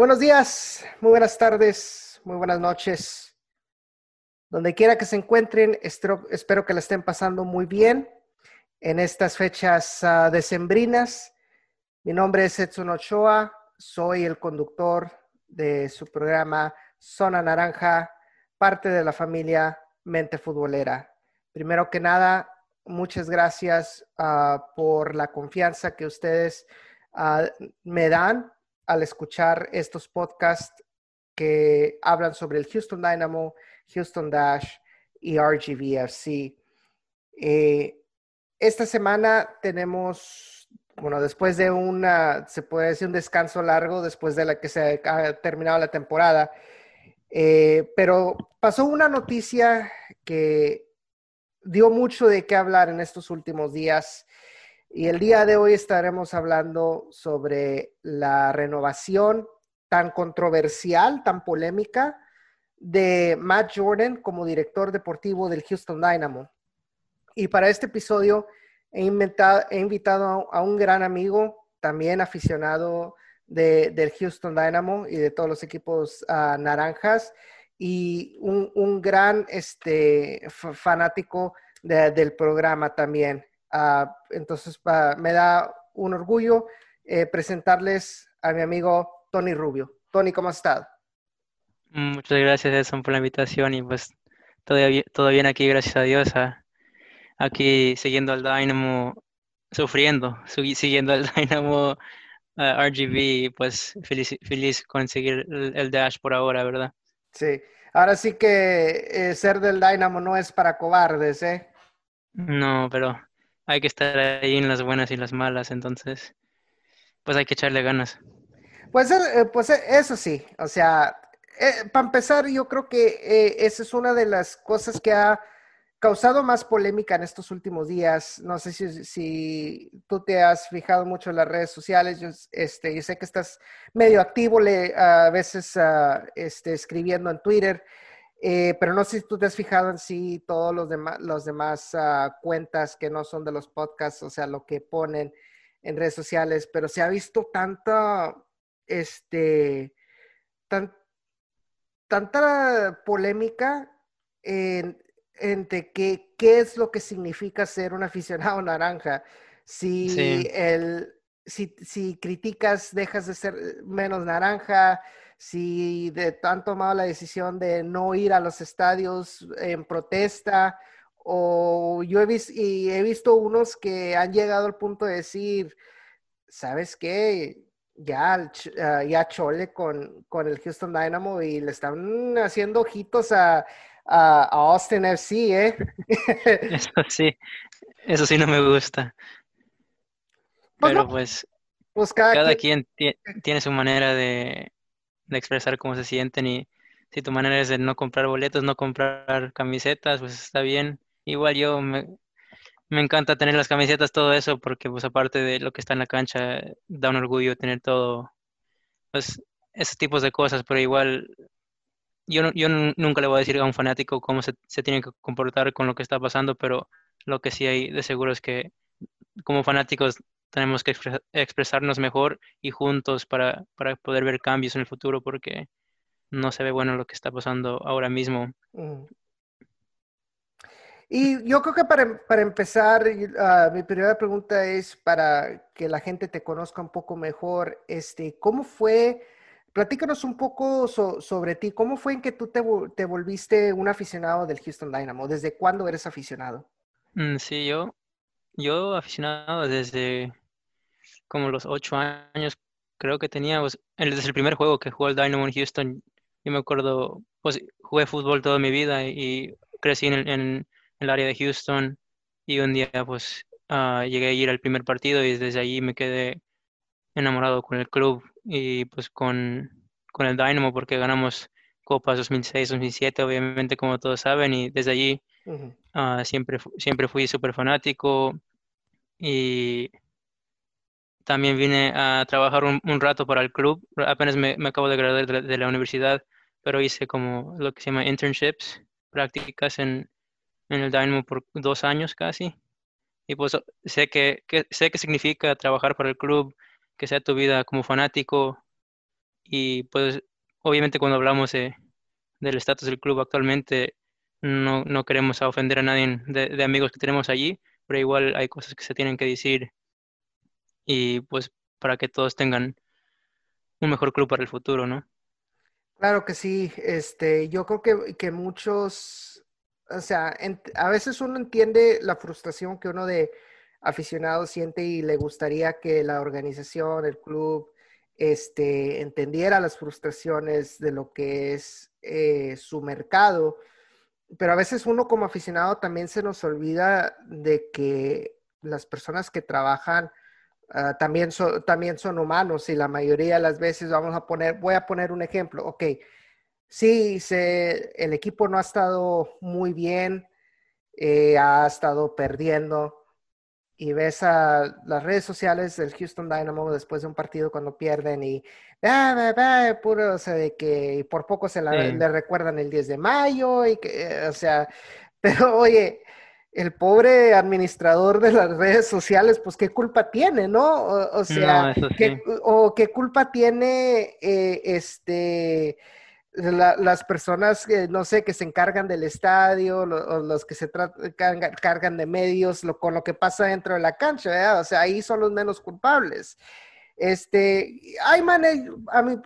Buenos días, muy buenas tardes, muy buenas noches. Donde quiera que se encuentren, espero, que la estén pasando muy bien en estas fechas uh, decembrinas. Mi nombre es Edson Ochoa, soy el conductor de su programa Zona Naranja, parte de la familia Mente Futbolera. Primero que nada, muchas gracias uh, por la confianza que ustedes uh, me dan al escuchar estos podcasts que hablan sobre el Houston Dynamo, Houston Dash y RGVFC. Eh, esta semana tenemos, bueno, después de una, se puede decir un descanso largo, después de la que se ha terminado la temporada, eh, pero pasó una noticia que dio mucho de qué hablar en estos últimos días. Y el día de hoy estaremos hablando sobre la renovación tan controversial, tan polémica de Matt Jordan como director deportivo del Houston Dynamo. Y para este episodio he, he invitado a un gran amigo, también aficionado de, del Houston Dynamo y de todos los equipos uh, naranjas, y un, un gran este, fanático de, del programa también. Uh, entonces, uh, me da un orgullo eh, presentarles a mi amigo Tony Rubio. Tony, ¿cómo has estado? Muchas gracias, Edson, por la invitación y pues todo, todo bien aquí, gracias a Dios. A, aquí siguiendo al Dynamo, sufriendo, siguiendo al Dynamo uh, RGB, pues feliz, feliz conseguir el, el, Dash por ahora, ¿verdad? Sí, ahora sí que eh, ser del Dynamo no es para cobardes, ¿eh? No, pero hay que estar ahí en las buenas y las malas, entonces, pues hay que echarle ganas. Pues, eh, pues eh, eso sí, o sea, eh, para empezar, yo creo que eh, esa es una de las cosas que ha causado más polémica en estos últimos días. No sé si, si tú te has fijado mucho en las redes sociales. Yo, este, yo sé que estás medio activo, a veces uh, este, escribiendo en Twitter, eh, pero no sé si tú te has fijado en sí todos los, demás los demás uh, cuentas que no son de los podcasts, o sea, lo que ponen en redes sociales, pero se ha visto tanta, este, tan, tanta polémica en entre qué, qué es lo que significa ser un aficionado naranja. Si, sí. el, si, si, criticas, dejas de ser menos naranja. Si de, han tomado la decisión de no ir a los estadios en protesta. O yo he, vis, y he visto unos que han llegado al punto de decir, ¿sabes qué? Ya, uh, ya chole con, con el Houston Dynamo y le están haciendo ojitos a, a, a Austin FC, ¿eh? eso sí, eso sí no me gusta. Pues Pero no. pues, pues, cada, cada quien, quien tiene su manera de, de, expresar cómo se sienten y si tu manera es de no comprar boletos, no comprar camisetas, pues está bien. Igual yo me, me encanta tener las camisetas, todo eso, porque pues aparte de lo que está en la cancha, da un orgullo tener todo, pues esos tipos de cosas, pero igual yo, yo nunca le voy a decir a un fanático cómo se, se, tiene que comportar con lo que está pasando, pero lo que sí hay de seguro es que como fanáticos tenemos que expres expresarnos mejor y juntos para, para, poder ver cambios en el futuro porque no se ve bueno lo que está pasando ahora mismo. Mm. Y yo creo que para, para empezar, uh, mi primera pregunta es para que la gente te conozca un poco mejor. Este, ¿Cómo fue? Platícanos un poco so, sobre ti. ¿Cómo fue en que tú te, te, volviste un aficionado del Houston Dynamo? ¿Desde cuándo eres aficionado? Mm, sí, yo, yo aficionado desde como los ocho años, creo que tenía, pues, desde el primer juego que jugó el Dynamo en Houston, yo me acuerdo, pues jugué fútbol toda mi vida y crecí en el, área de Houston y un día pues uh, llegué a ir al primer partido y desde allí me quedé enamorado con el club y pues con, con el Dynamo porque ganamos Copas 2006, 2007, obviamente como todos saben, y desde allí uh -huh. uh, siempre, siempre fui súper fanático y también vine a trabajar un, un rato para el club, apenas me, me acabo de graduar de la, de la, universidad, pero hice como lo que se llama internships, prácticas en, en el Dynamo por dos años casi, y pues sé que, que sé que significa trabajar para el club, que sea tu vida como fanático. Y pues obviamente cuando hablamos del estatus del club actualmente, no, no queremos ofender a nadie de, de, amigos que tenemos allí, pero igual hay cosas que se tienen que decir y pues para que todos tengan un mejor club para el futuro, ¿no? Claro que sí, este, yo creo que, que muchos, o sea, a veces uno entiende la frustración que uno de aficionado siente y le gustaría que la organización, el club, este, entendiera las frustraciones de lo que es eh, su mercado, pero a veces uno como aficionado también se nos olvida de que las personas que trabajan ah, también, son, también son humanos y la mayoría de las veces vamos a poner, voy a poner un ejemplo, ok, sí, se, el equipo no ha estado muy bien, eh, ha estado perdiendo, y ves a las redes sociales del Houston Dynamo después de un partido cuando pierden y puro, o sea, de que por poco se le recuerdan el 10 de mayo y que, o sea, pero oye, el pobre administrador de las redes sociales, pues qué culpa tiene, ¿no? O, sea, o qué culpa tiene eh, este las personas que, no sé, que se encargan del estadio, o los que se cargan, de medios, lo, con lo que pasa dentro de la cancha, o sea, ahí son los menos culpables. Este, hay maneras,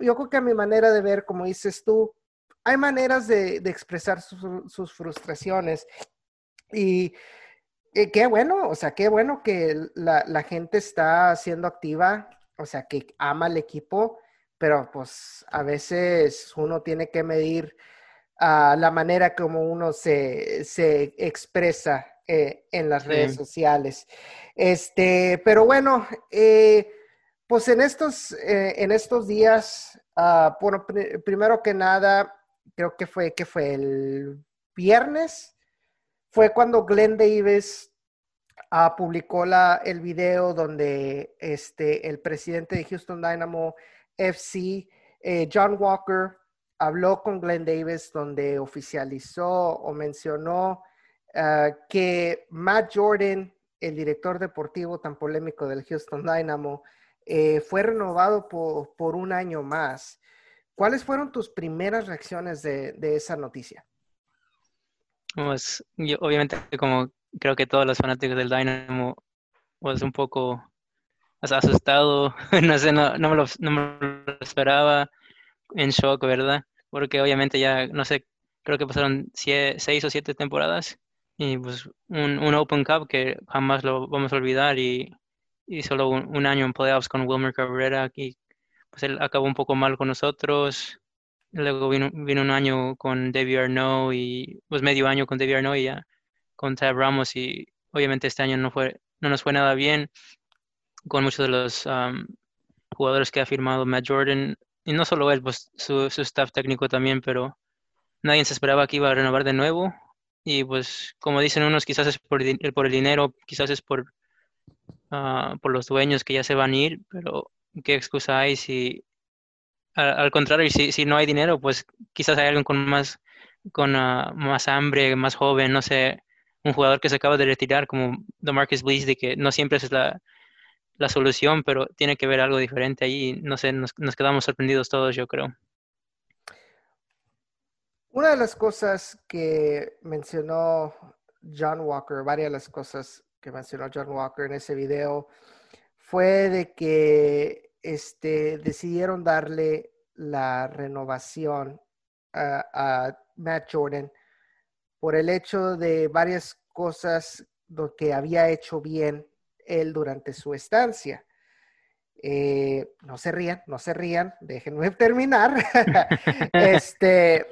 yo creo que a mi manera de ver, como dices tú, hay maneras de, expresar sus, frustraciones y qué bueno, o sea, qué bueno que la, la gente está siendo activa, o sea, que ama el equipo pero pues a veces uno tiene que medir uh, la manera como uno se, se expresa eh, en las redes sociales. Este, pero bueno, eh, pues en estos, eh, en estos días, uh, bueno, pr primero que nada, creo que fue, que fue el viernes, fue cuando Glenn Davis uh, publicó la, el video donde este, el presidente de Houston Dynamo FC, eh, John Walker habló con Glenn Davis donde oficializó o mencionó eh, que Matt Jordan, el director deportivo tan polémico del Houston Dynamo, eh, fue renovado por, un año más. ¿Cuáles fueron tus primeras reacciones de, esa noticia? Pues yo obviamente como creo que todos los fanáticos del Dynamo, pues un poco asustado, no sé, no, me lo, no, me lo, esperaba, en shock, ¿verdad? Porque obviamente ya, no sé, creo que pasaron seis o siete temporadas y pues un, un, Open Cup que jamás lo vamos a olvidar y, y solo un, año en playoffs con Wilmer Cabrera y pues él acabó un poco mal con nosotros. Luego vino, vino un año con David Arnaud y pues medio año con David Arnaud y ya con Tab Ramos y obviamente este año no fue no nos fue nada bien con muchos de los jugadores que ha firmado Matt Jordan, y no solo él, pues su, staff técnico también, pero nadie se esperaba que iba a renovar de nuevo. Y pues, como dicen unos, quizás es por, por el dinero, quizás es por, ah, por los dueños que ya se van a ir, pero ¿qué excusa hay si, al, contrario, si, si no hay dinero, pues quizás hay alguien con más, con ah, más hambre, más joven, no sé, un jugador que se acaba de retirar como DeMarcus Blees, de que no siempre es la, la solución, pero tiene que ver algo diferente ahí. No sé, nos, quedamos sorprendidos todos, yo creo. Una de las cosas que mencionó John Walker, varias de las cosas que mencionó John Walker en ese video, fue de que este, decidieron darle la renovación a, Matt Jordan por el hecho de varias cosas que había hecho bien él durante su estancia. Eh, no se rían, no se rían, déjenme terminar. este,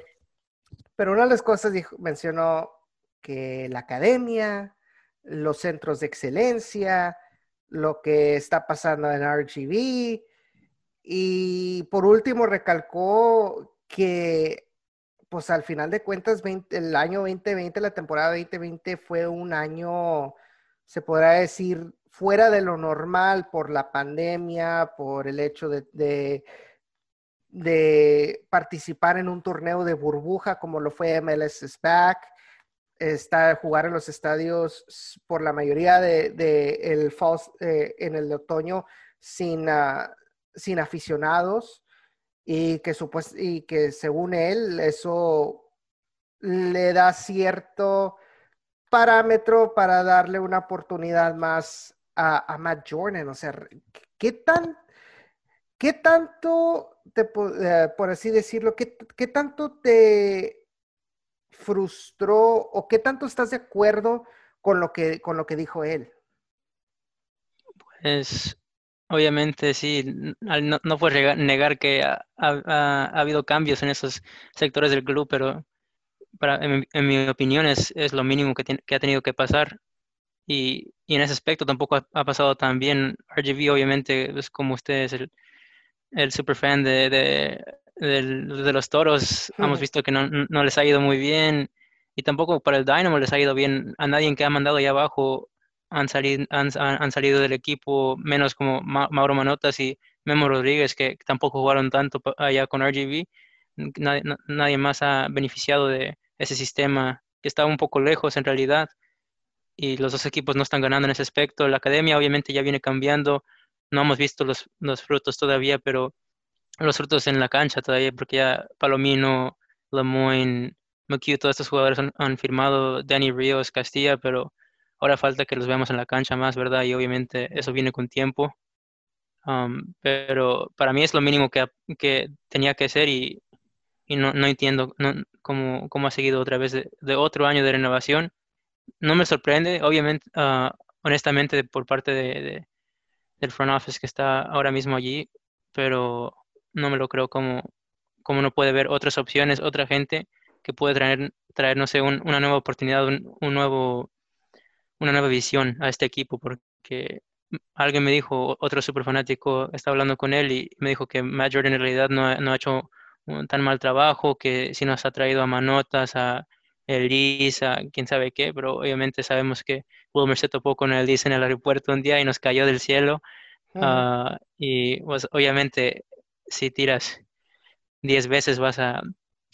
pero una de las cosas mencionó que la academia, los centros de excelencia, lo que está pasando en RGB y por último recalcó que pues al final de cuentas el año 2020, la temporada 2020 fue un año, se podrá decir, fuera de lo normal por la pandemia, por el hecho de, de, participar en un torneo de burbuja como lo fue MLS SPAC, está, jugar en los estadios por la mayoría de, el eh, en el otoño sin, ah, sin aficionados. y que, y que según él eso le da cierto parámetro para darle una oportunidad más a, Matt Jordan. O sea, ¿qué, tan, qué tanto, te, eh, por así decirlo, qué, qué tanto te frustró o qué tanto estás de acuerdo con lo que, con lo que dijo él? Pues obviamente sí, no, no puedes negar que ha, habido cambios en esos sectores del club, pero para, en, mi opinión es, es lo mínimo que, que, ha tenido que pasar. Y, y en ese aspecto tampoco ha, pasado tan bien. RGB obviamente es como ustedes, el, el super fan de, de, de, los toros. Hemos visto que no, no, les ha ido muy bien. Y tampoco para el Dynamo les ha ido bien. A nadie que ha mandado allá abajo han salido, han, han salido del equipo, menos como Mauro Manotas y Memo Rodríguez, que tampoco jugaron tanto allá con RGB. Nadie, nadie más ha beneficiado de, ese sistema que está un poco lejos en realidad y los dos equipos no están ganando en ese aspecto. La academia obviamente ya viene cambiando, no hemos visto los, los frutos todavía, pero los frutos en la cancha todavía, porque ya Palomino, Lemoyne, McHugh, todos estos jugadores han, firmado, Danny Ríos, Castilla, pero ahora falta que los veamos en la cancha más, ¿verdad? Y obviamente eso viene con tiempo. Um, pero para mí es lo mínimo que, que tenía que ser y, y no, no entiendo no, cómo, cómo, ha seguido otra vez de, otro año de renovación. No me sorprende, obviamente, ah, honestamente, por parte de, del front office que está ahora mismo allí, pero no me lo creo como, como no puede ver otras opciones, otra gente que puede traer, una nueva oportunidad, un, un, nuevo, una nueva visión a este equipo, porque alguien me dijo, otro super fanático, estaba hablando con él y me dijo que Matt Jordan en realidad no, no ha hecho un tan mal trabajo, que si nos ha traído a Manotas, a Elis, a quién sabe qué, pero obviamente sabemos que Wilmer se topó con el en el aeropuerto un día y nos cayó del cielo. Ah, y pues obviamente si tiras 10 veces vas a,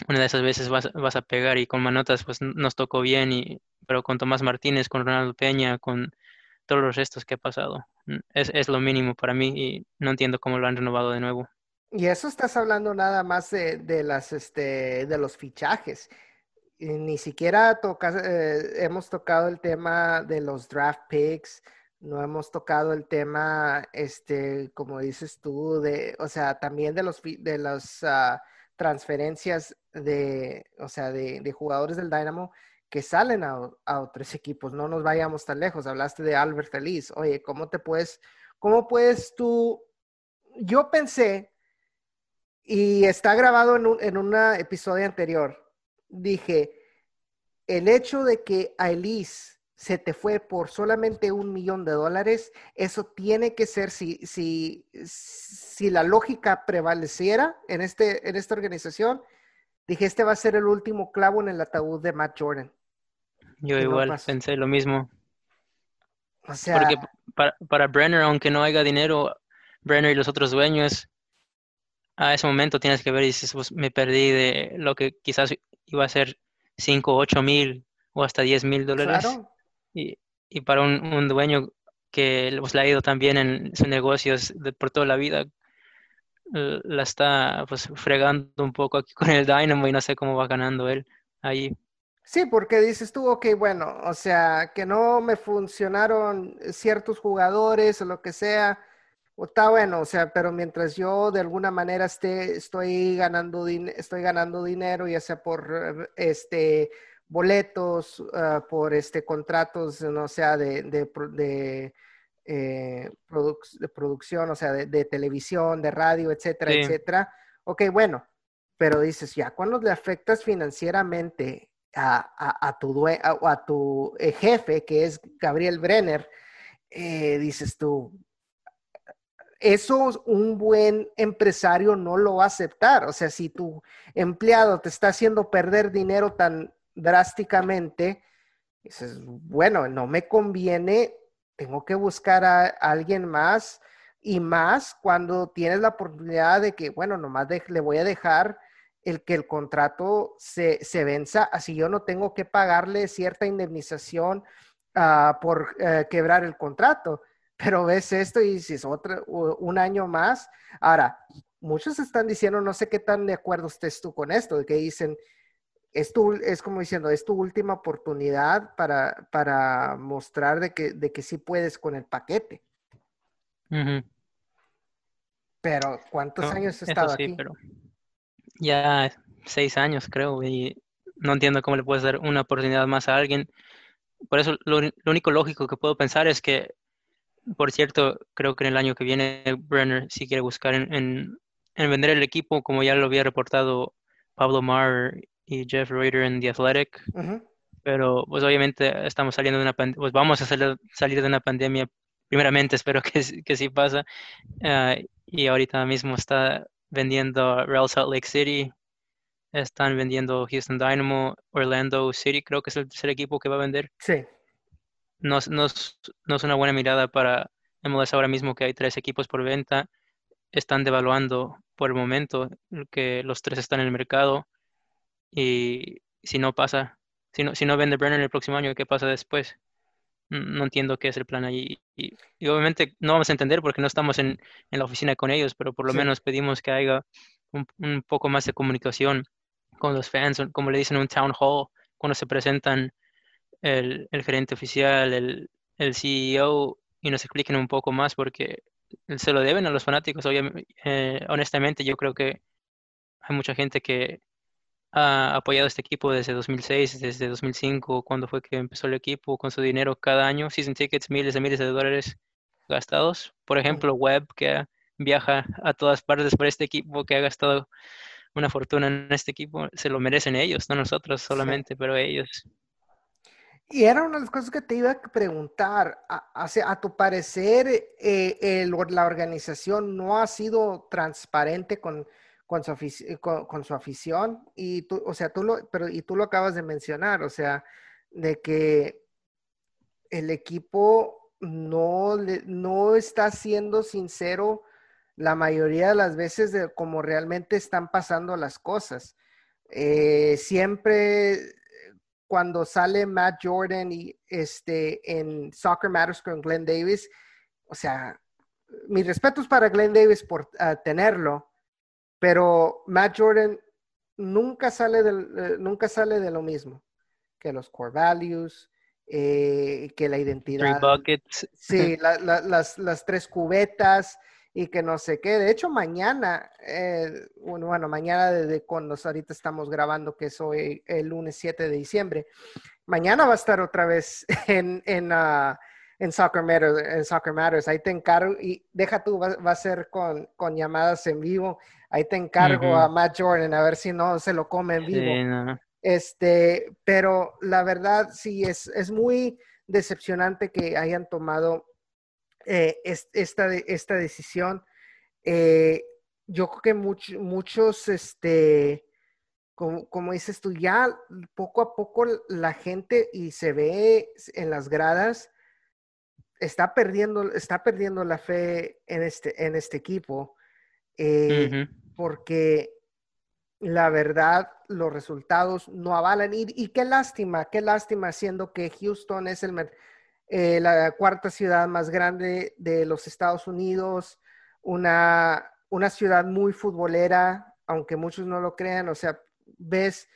una de esas veces vas, vas, a pegar y con Manotas pues nos tocó bien, y, pero con Tomás Martínez, con Ronaldo Peña, con todos los restos que ha pasado, es, es lo mínimo para mí y no entiendo cómo lo han renovado de nuevo. Y eso estás hablando nada más de, de las, este, de los fichajes. Ni siquiera eh, hemos tocado el tema de los draft picks, no hemos tocado el tema, este, como dices tú, de, o sea, también de los de las ah, transferencias de, o sea, de, de, jugadores del Dynamo que salen a, a, otros equipos. No nos vayamos tan lejos. Hablaste de Albert Feliz. Oye, ¿cómo te puedes, cómo puedes tú? Yo pensé y está grabado en un en una episodio anterior. Dije, el hecho de que a Elise se te fue por solamente un millón de dólares, eso tiene que ser, si, si, si la lógica prevaleciera en, este, en esta organización, dije, este va a ser el último clavo en el ataúd de Matt Jordan. Yo igual pensé lo mismo. O sea, Porque para, para Brenner, aunque no haya dinero, Brenner y los otros dueños a ese momento tienes que ver y dices, pues me perdí de lo que quizás iba a ser 5, 8 mil o hasta 10 mil dólares. Y, y, para un, dueño que pues, le ha ido tan bien en sus negocios de, por toda la vida, la está pues fregando un poco aquí con el Dynamo y no sé cómo va ganando él ahí. Sí, porque dices tú, ok, bueno, o sea, que no me funcionaron ciertos jugadores o lo que sea, está bueno, o sea, pero mientras yo de alguna manera esté, estoy ganando, estoy ganando dinero, ya sea por este boletos, ah, por este contratos, no sea de, de, de, eh, de producción, o sea, de, televisión, de radio, etcétera, etcétera. Ok, bueno, pero dices, ya cuando le afectas financieramente a, a, tu, a, tu eh, jefe, que es Gabriel Brenner, eh, dices tú, eso un buen empresario no lo va a aceptar. O sea, si tu empleado te está haciendo perder dinero tan drásticamente, dices, bueno, no me conviene, tengo que buscar a, alguien más y más cuando tienes la oportunidad de que, bueno, nomás le voy a dejar el que el contrato se, se venza, así yo no tengo que pagarle cierta indemnización uh, por uh, quebrar el contrato pero ves esto y dices, otro, un año más. Ahora, muchos están diciendo, no sé qué tan de acuerdo estés tú con esto, de que dicen, es, tu, es como diciendo, es tu última oportunidad para, para mostrar de que, de que sí puedes con el paquete. Pero, ¿cuántos años has estado aquí? Pero ya seis años, creo, y no entiendo cómo le puedes dar una oportunidad más a alguien. Por eso, lo, único lógico que puedo pensar es que, por cierto, creo que en el año que viene Brenner sí quiere buscar en, vender el equipo, como ya lo había reportado Pablo Marr y Jeff Rader en The Athletic. Pero, pues, obviamente, estamos saliendo de una pandemia, pues vamos a salir, de una pandemia. Primeramente, espero que, que sí pasa. Ah, y ahorita mismo está vendiendo Real Salt Lake City, están vendiendo Houston Dynamo, Orlando City, creo que es el tercer equipo que va a vender. Sí. No, no, no es una buena mirada para MLS ahora mismo que hay tres equipos por venta. Están devaluando por el momento que los tres están en el mercado. Y si no pasa, si no, si no vende Brenner el próximo año, ¿qué pasa después? no entiendo qué es el plan ahí. Y, obviamente no vamos a entender porque no estamos en, la oficina con ellos, pero por lo menos pedimos que haya un, poco más de comunicación con los fans, como le dicen un town hall, cuando se presentan el, gerente oficial, el, el, CEO, y nos expliquen un poco más porque se lo deben a los fanáticos. Obviamente, eh, honestamente, yo creo que hay mucha gente que ha apoyado este equipo desde 2006, desde 2005, cuando fue que empezó el equipo con su dinero cada año, season tickets, miles de miles de dólares gastados. Por ejemplo, Webb, que viaja a todas partes por este equipo, que ha gastado una fortuna en este equipo, se lo merecen ellos, no nosotros solamente, pero ellos. Y era una de las cosas que te iba a preguntar. A, a, tu parecer, eh, la organización no ha sido transparente con, con su, afición y tú, o sea, tú lo, pero y tú lo acabas de mencionar, o sea, de que el equipo no, no está siendo sincero la mayoría de las veces de cómo realmente están pasando las cosas. Eh, siempre cuando sale Matt Jordan y este en Soccer Matters con Glenn Davis, o sea, mis respetos para Glenn Davis por ah, tenerlo, pero Matt Jordan nunca sale, eh, nunca sale de lo mismo, que los core values, eh, que la identidad. Sí, las, tres cubetas y que no sé qué. De hecho, mañana, eh, bueno, mañana desde cuando ahorita estamos grabando, que es hoy el lunes 7 de diciembre, mañana va a estar otra vez en, en, ah, en Soccer Matters, en Soccer Matters. Ahí te encargo y deja tú, va, a ser con, con, llamadas en vivo. Ahí te encargo a Matt Jordan a ver si no se lo come en vivo. Este, pero la verdad sí es, es muy decepcionante que hayan tomado eh, esta, esta decisión. Eh, yo creo que muchos, este, como, como, dices tú, ya poco a poco la gente y se ve en las gradas está perdiendo, está perdiendo la fe en este, en este equipo, eh, porque la verdad los resultados no avalan. Y, qué lástima, qué lástima, siendo que Houston es el, eh, la cuarta ciudad más grande de los Estados Unidos, una, una ciudad muy futbolera, aunque muchos no lo crean, o sea, ves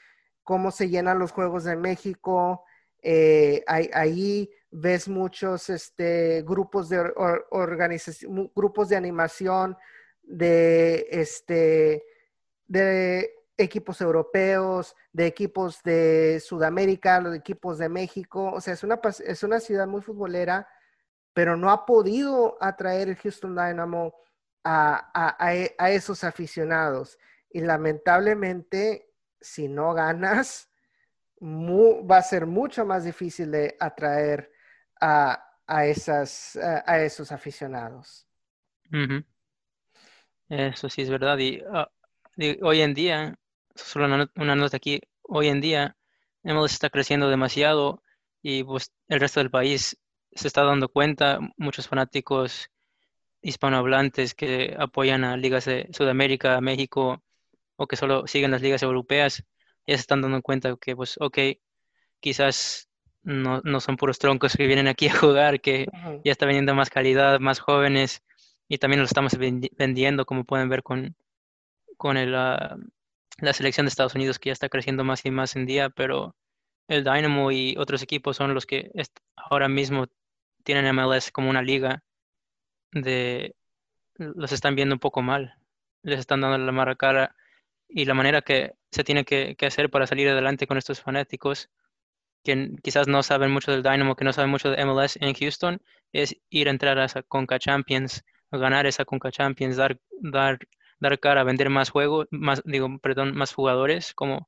cómo se llenan los Juegos de México, eh, ahí ves muchos este, grupos de grupos de animación de, este, de equipos europeos, de equipos de Sudamérica, los equipos de México. O sea, es una, es una ciudad muy futbolera, pero no ha podido atraer el Houston Dynamo a, a esos aficionados. Y lamentablemente, si no ganas, va a ser mucho más difícil de atraer a, esas, a, esos aficionados. Eso sí es verdad. Y, hoy en día, solo una, nota aquí, hoy en día MLS está creciendo demasiado y pues, el resto del país se está dando cuenta, muchos fanáticos hispanohablantes que apoyan a ligas de Sudamérica, México o que solo siguen las ligas europeas, ya se están dando cuenta que pues ok, quizás no, no son puros troncos que vienen aquí a jugar, que ya está vendiendo más calidad, más jóvenes, y también lo estamos vendiendo, como pueden ver con, con el, ah, la selección de Estados Unidos que ya está creciendo más y más en día, pero el Dynamo y otros equipos son los que ahora mismo tienen MLS como una liga de los están viendo un poco mal, les están dando la mala cara y la manera que se tiene que, hacer para salir adelante con estos fanáticos que quizás no saben mucho del Dynamo, que no saben mucho de MLS en Houston, es ir a entrar a esa Conca Champions, ganar esa Conca Champions, dar, dar dar cara a vender más juegos, más, digo, perdón, más jugadores como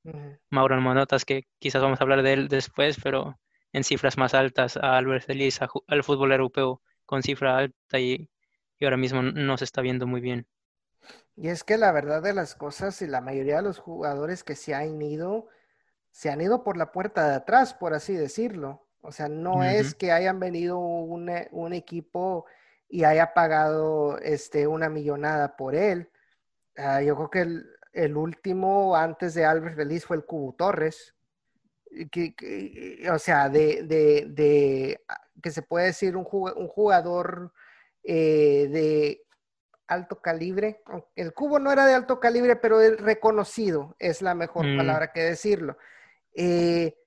Mauro Manotas, que quizás vamos a hablar de él después, pero en cifras más altas, a Albert Feliz, al fútbol europeo con cifra alta y, y ahora mismo no se está viendo muy bien. Y es que la verdad de las cosas y la mayoría de los jugadores que se han ido, se han ido por la puerta de atrás, por así decirlo. O sea, no es que hayan venido un, un, equipo y haya pagado este, una millonada por él. Ah, yo creo que el, último antes de Albert Feliz fue el Cubo Torres. Que, o sea, de, de, ah, que se puede decir un, jugador eh, de alto calibre. El Cubo no era de alto calibre, pero el reconocido es la mejor mm. palabra que decirlo. Eh,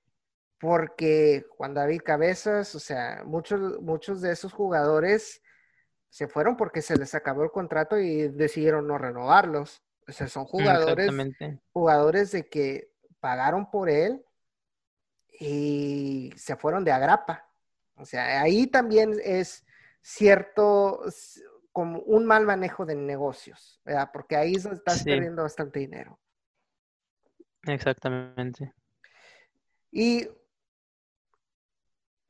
porque Juan David Cabezas, o sea, muchos, muchos de esos jugadores se fueron porque se les acabó el contrato y decidieron no renovarlos. O sea, son jugadores, jugadores de que pagaron por él y se fueron de agrapa. O sea, ahí también es cierto, como un mal manejo de negocios, ¿verdad? Porque ahí estás perdiendo bastante dinero. Exactamente. Y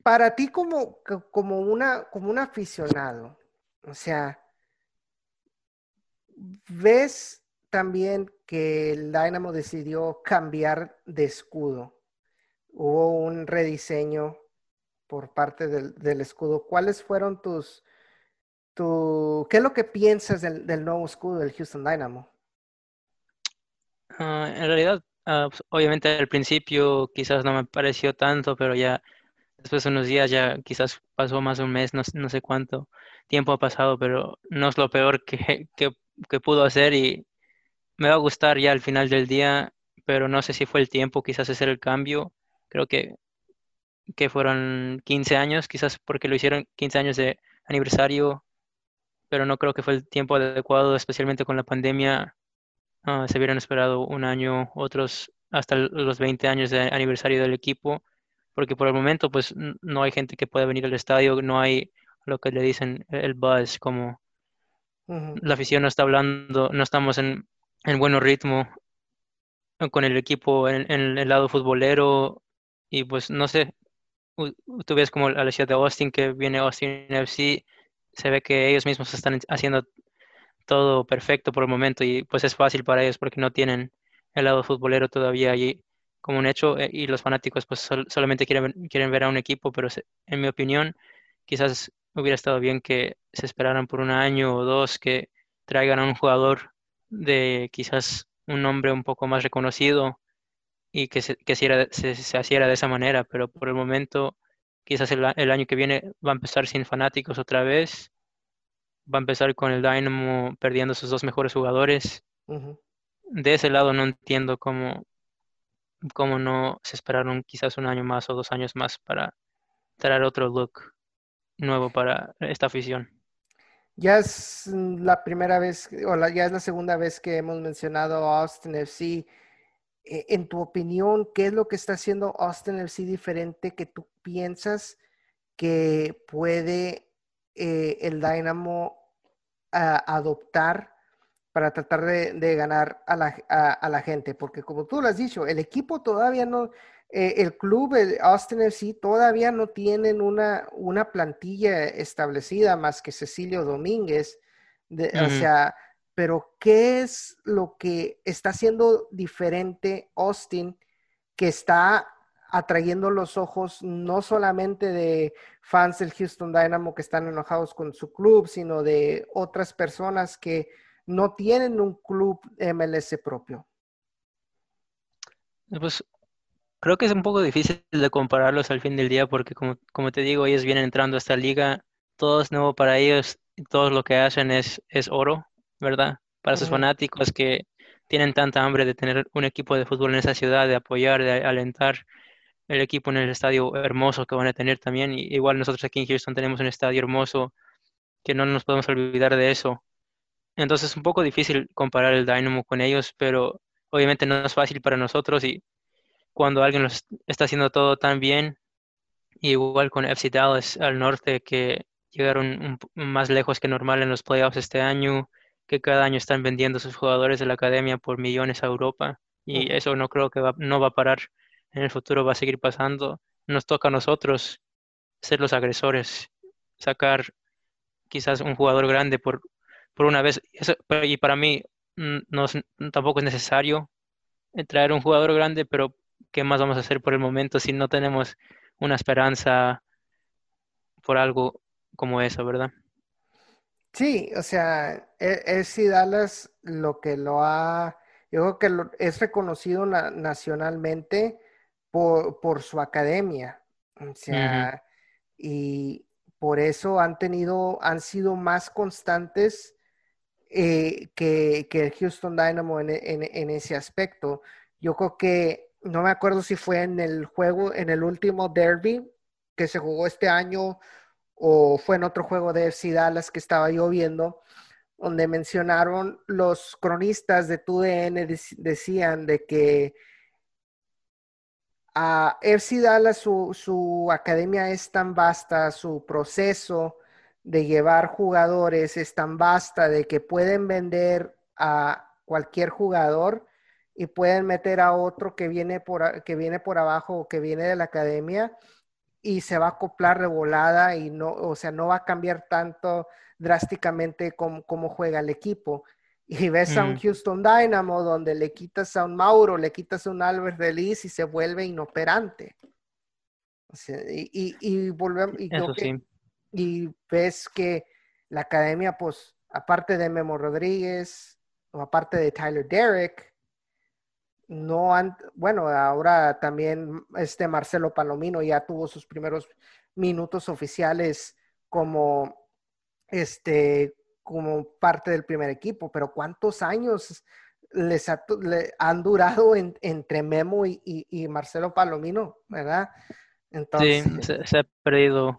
para ti como, como, una, como un aficionado, o sea, ves también que el Dynamo decidió cambiar de escudo. Hubo un rediseño por parte del, escudo. ¿Cuáles fueron tus, tu, qué es lo que piensas del, nuevo escudo del Houston Dynamo? Ah, en realidad, pues, obviamente al principio quizás no me pareció tanto, pero ya después de unos días ya quizás pasó más de un mes, no, no sé cuánto tiempo ha pasado, pero no es lo peor que, que, pudo hacer y me va a gustar ya al final del día, pero no sé si fue el tiempo quizás hacer el cambio. Creo que, que fueron 15 años, quizás porque lo hicieron 15 años de aniversario, pero no creo que fue el tiempo adecuado, especialmente con la pandemia. Ah, se hubieran esperado un año, otros hasta los 20 años de aniversario del equipo, porque por el momento pues no hay gente que pueda venir al estadio, no hay lo que le dicen el buzz, como la afición no está hablando, no estamos en, en buen ritmo con el equipo en, el lado futbolero. Y pues no sé, tú ves como a la ciudad de Austin que viene Austin FC, se ve que ellos mismos están haciendo todo perfecto por el momento y pues es fácil para ellos porque no tienen el lado futbolero todavía allí como un hecho eh, y los fanáticos pues solamente quieren, quieren ver a un equipo, pero en mi opinión quizás hubiera estado bien que se esperaran por un año o dos que traigan a un jugador de quizás un nombre un poco más reconocido y que se, que se, se, hiciera de esa manera, pero por el momento quizás el, año que viene va a empezar sin fanáticos otra vez, va a empezar con el Dynamo perdiendo sus dos mejores jugadores. De ese lado no entiendo cómo, cómo no se esperaron quizás un año más o dos años más para traer otro look nuevo para esta afición. Ya es la primera vez, o ya es la segunda vez que hemos mencionado Austin FC. E, en tu opinión, ¿qué es lo que está haciendo Austin FC diferente que tú piensas que puede eh, el Dynamo adoptar para tratar de, ganar a la, a la, gente? Porque como tú lo has dicho, el equipo todavía no, eh, el club, el Austin FC, todavía no tienen una, una plantilla establecida más que Cecilio Domínguez. O sea, pero ¿qué es lo que está haciendo diferente Austin que está atrayendo los ojos no solamente de fans del Houston Dynamo que están enojados con su club, sino de otras personas que no tienen un club MLS propio? Pues Creo que es un poco difícil de compararlos al fin del día porque como, como te digo, ellos vienen entrando a esta liga, todo es nuevo para ellos, todo lo que hacen es, es oro, ¿verdad? Para sus fanáticos que tienen tanta hambre de tener un equipo de fútbol en esa ciudad, de apoyar, de alentar el equipo en el estadio hermoso que van a tener también. Y igual nosotros aquí en Houston tenemos un estadio hermoso que no nos podemos olvidar de eso. Entonces es un poco difícil comparar el Dynamo con ellos, pero obviamente no es fácil para nosotros y cuando alguien los está haciendo todo tan bien, igual con FC Dallas al norte que llegaron más lejos que normal en los playoffs este año, que cada año están vendiendo sus jugadores de la academia por millones a Europa y eso no creo que no va a parar en el futuro va a seguir pasando. Nos toca a nosotros ser los agresores, sacar quizás un jugador grande por, por una vez. y para mí mm, no, tampoco es necesario traer un jugador grande, pero ¿qué más vamos a hacer por el momento si no tenemos una esperanza por algo como eso, verdad? Sí, o sea, e, es, si Dallas lo que lo ha, yo creo que es reconocido nacionalmente por, su academia. O sea, y por eso han tenido, han sido más constantes eh, que, el Houston Dynamo en, ese aspecto. Yo creo que, no me acuerdo si fue en el juego, en el último derby que se jugó este año o fue en otro juego de FC Dallas que estaba yo viendo, donde mencionaron los cronistas de TUDN decían de que a FC Dallas, su, su, academia es tan vasta, su proceso de llevar jugadores es tan vasta de que pueden vender a cualquier jugador y pueden meter a otro que viene por, que viene por abajo o que viene de la academia y se va a acoplar de volada y no, o sea, no va a cambiar tanto drásticamente como, como juega el equipo. Y ves a un mm. Houston Dynamo donde le quitas a un Mauro, le quitas a un Albert Delis y se vuelve inoperante. y, y, volvemos, y, ves que la academia, pues, aparte de Memo Rodríguez o aparte de Tyler Derrick, no han, bueno, ahora también este Marcelo Palomino ya tuvo sus primeros minutos oficiales como este como parte del primer equipo, pero ¿cuántos años les han durado entre Memo y, Marcelo Palomino, verdad? Entonces, sí, se, ha perdido.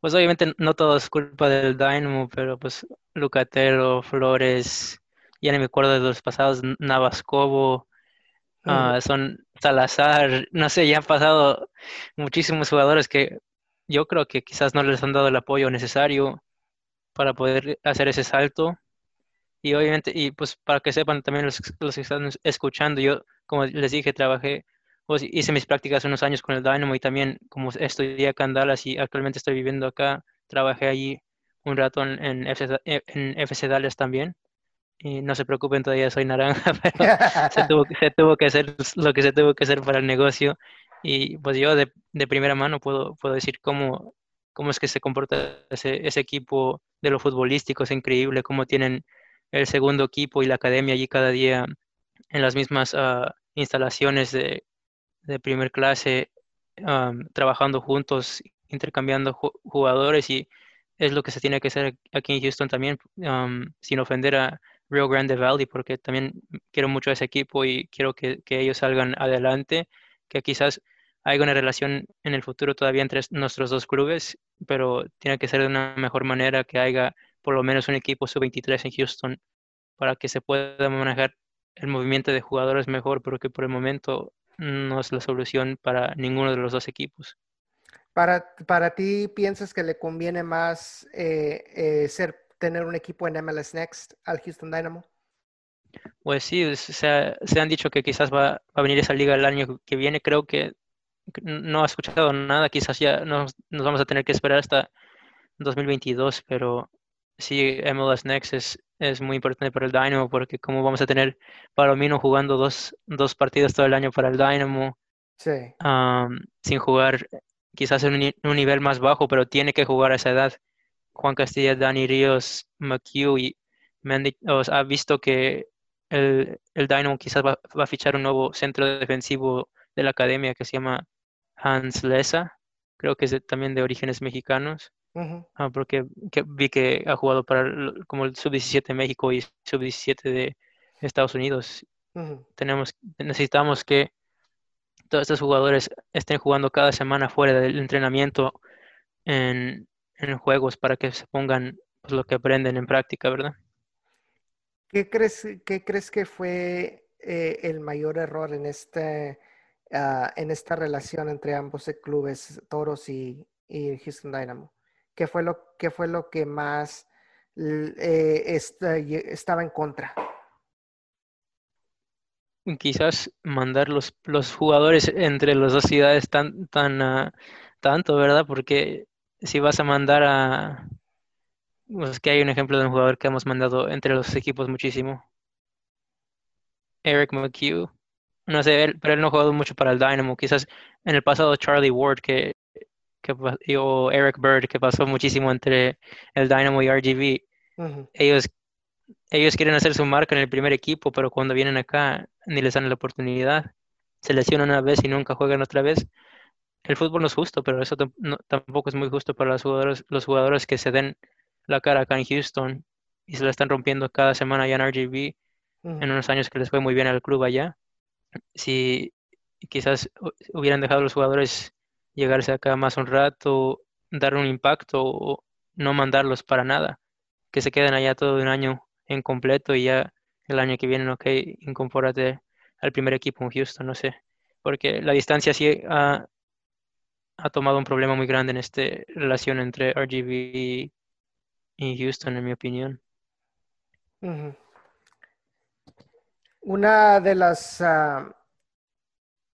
Pues obviamente no todo es culpa del Dynamo, pero pues Lucatero, Flores, ya ni me acuerdo de los pasados, Navascobo, ah, son Salazar, no sé, ya han pasado muchísimos jugadores que yo creo que quizás no les han dado el apoyo necesario para poder hacer ese salto. Y obviamente, y pues para que sepan también los, los que están escuchando, yo, como les dije, trabajé, pues hice mis prácticas unos años con el Dynamo y también como estudié acá en Dallas y actualmente estoy viviendo acá, trabajé allí un rato en, en, FC, en FC Dallas también. Y no se preocupen, todavía soy naranja, pero se, tuvo, se tuvo que hacer lo que se tuvo que hacer para el negocio. Y pues yo de, de primera mano puedo, puedo decir cómo, cómo es que se comporta ese, ese equipo de lo futbolístico, es increíble cómo tienen el segundo equipo y la academia allí cada día en las mismas ah, instalaciones de, de, primer clase, trabajando juntos, intercambiando jugadores y es lo que se tiene que hacer aquí en Houston también, sin ofender a Rio Grande Valley, porque también quiero mucho a ese equipo y quiero que, que ellos salgan adelante, que quizás hay una relación en el futuro todavía entre nuestros dos clubes, pero tiene que ser de una mejor manera que haya por lo menos un equipo sub-23 en Houston para que se pueda manejar el movimiento de jugadores mejor, porque por el momento no es la solución para ninguno de los dos equipos. Para, para ti, ¿piensas que le conviene más eh, eh, ser, tener un equipo en MLS Next al Houston Dynamo? Pues sí, se, se han dicho que quizás va, va, a venir esa liga el año que viene. Creo que no ha escuchado nada, quizás ya nos, nos, vamos a tener que esperar hasta 2022, pero sí, MLS Next es, es muy importante para el Dynamo porque como vamos a tener Palomino jugando dos, dos partidos todo el año para el Dynamo, sin jugar quizás en un, nivel más bajo, pero tiene que jugar a esa edad. Juan Castilla, Dani Ríos, McHugh y Mendy, ha visto que el, el Dynamo quizás va, va, a fichar un nuevo centro defensivo de la academia que se llama Hans Lesa, creo que es también de orígenes mexicanos, ah, porque vi que ha jugado para como el sub-17 México y sub-17 de Estados Unidos. Tenemos, necesitamos que todos estos jugadores estén jugando cada semana fuera del entrenamiento en, juegos para que se pongan pues, lo que aprenden en práctica, ¿verdad? ¿Qué crees, qué crees que fue eh, el mayor error en este Ah, en esta relación entre ambos clubes, Toros y, Houston Dynamo? ¿Qué fue lo, qué fue lo que más eh, estaba en contra? Quizás mandar los, los jugadores entre las dos ciudades tan, tan ah, tanto, ¿verdad? Porque si vas a mandar a... Pues que hay un ejemplo de un jugador que hemos mandado entre los equipos muchísimo. Eric McHugh no sé, pero él no ha jugado mucho para el Dynamo. Quizás en el pasado Charlie Ward que, que o Eric Bird que pasó muchísimo entre el Dynamo y RGB. Ellos ellos quieren hacer su marca en el primer equipo, pero cuando vienen acá ni les dan la oportunidad. Se lesionan una vez y nunca juegan otra vez. El fútbol no es justo, pero eso tampoco es muy justo para los jugadores, los jugadores que se den la cara acá en Houston y se la están rompiendo cada semana allá en RGB en unos años que les fue muy bien al club allá. Si quizás hubieran dejado a los jugadores llegarse acá más un rato, dar un impacto o no mandarlos para nada, que se queden allá todo un año en completo y ya el año que viene, ok, incorpórate al primer equipo en Houston, no sé, porque la distancia sí ha, tomado un problema muy grande en esta relación entre RGB y Houston, en mi opinión. Una de las, ah,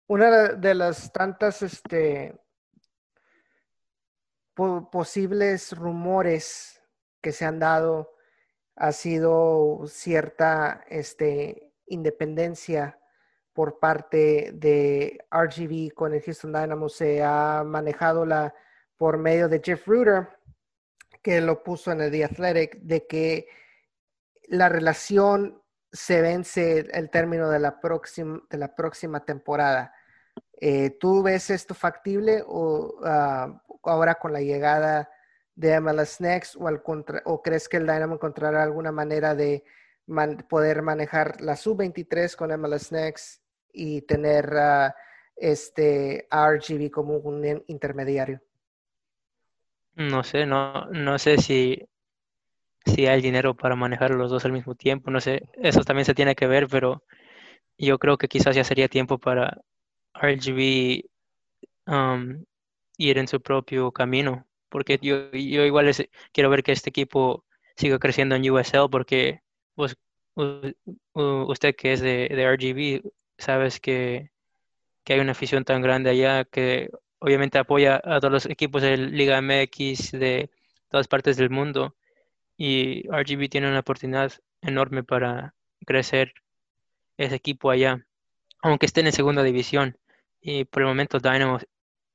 una de las tantas este, posibles rumores que se han dado ha sido cierta este, independencia por parte de RGB con el Houston Dynamo. Se ha manejado la, por medio de Jeff Ruder, que lo puso en el The Athletic, de que la relación se vence el término de la, próxima, de la próxima temporada. Eh, ¿Tú ves esto factible o ah, ahora con la llegada de MLS Next o, al contra, o crees que el Dynamo encontrará alguna manera de poder manejar la sub-23 con MLS Next y tener uh, este RGB como un intermediario? No sé, no, no sé si si hay dinero para manejar los dos al mismo tiempo. No sé, eso también se tiene que ver, pero yo creo que quizás ya sería tiempo para RGB um, ir en su propio camino, porque yo, yo igual quiero ver que este equipo siga creciendo en USL, porque usted que es de, de RGB, sabes que, que hay una afición tan grande allá que obviamente apoya a todos los equipos de Liga MX de todas partes del mundo y RGB tiene una oportunidad enorme para crecer ese equipo allá, aunque estén en segunda división. Y por el momento Dynamo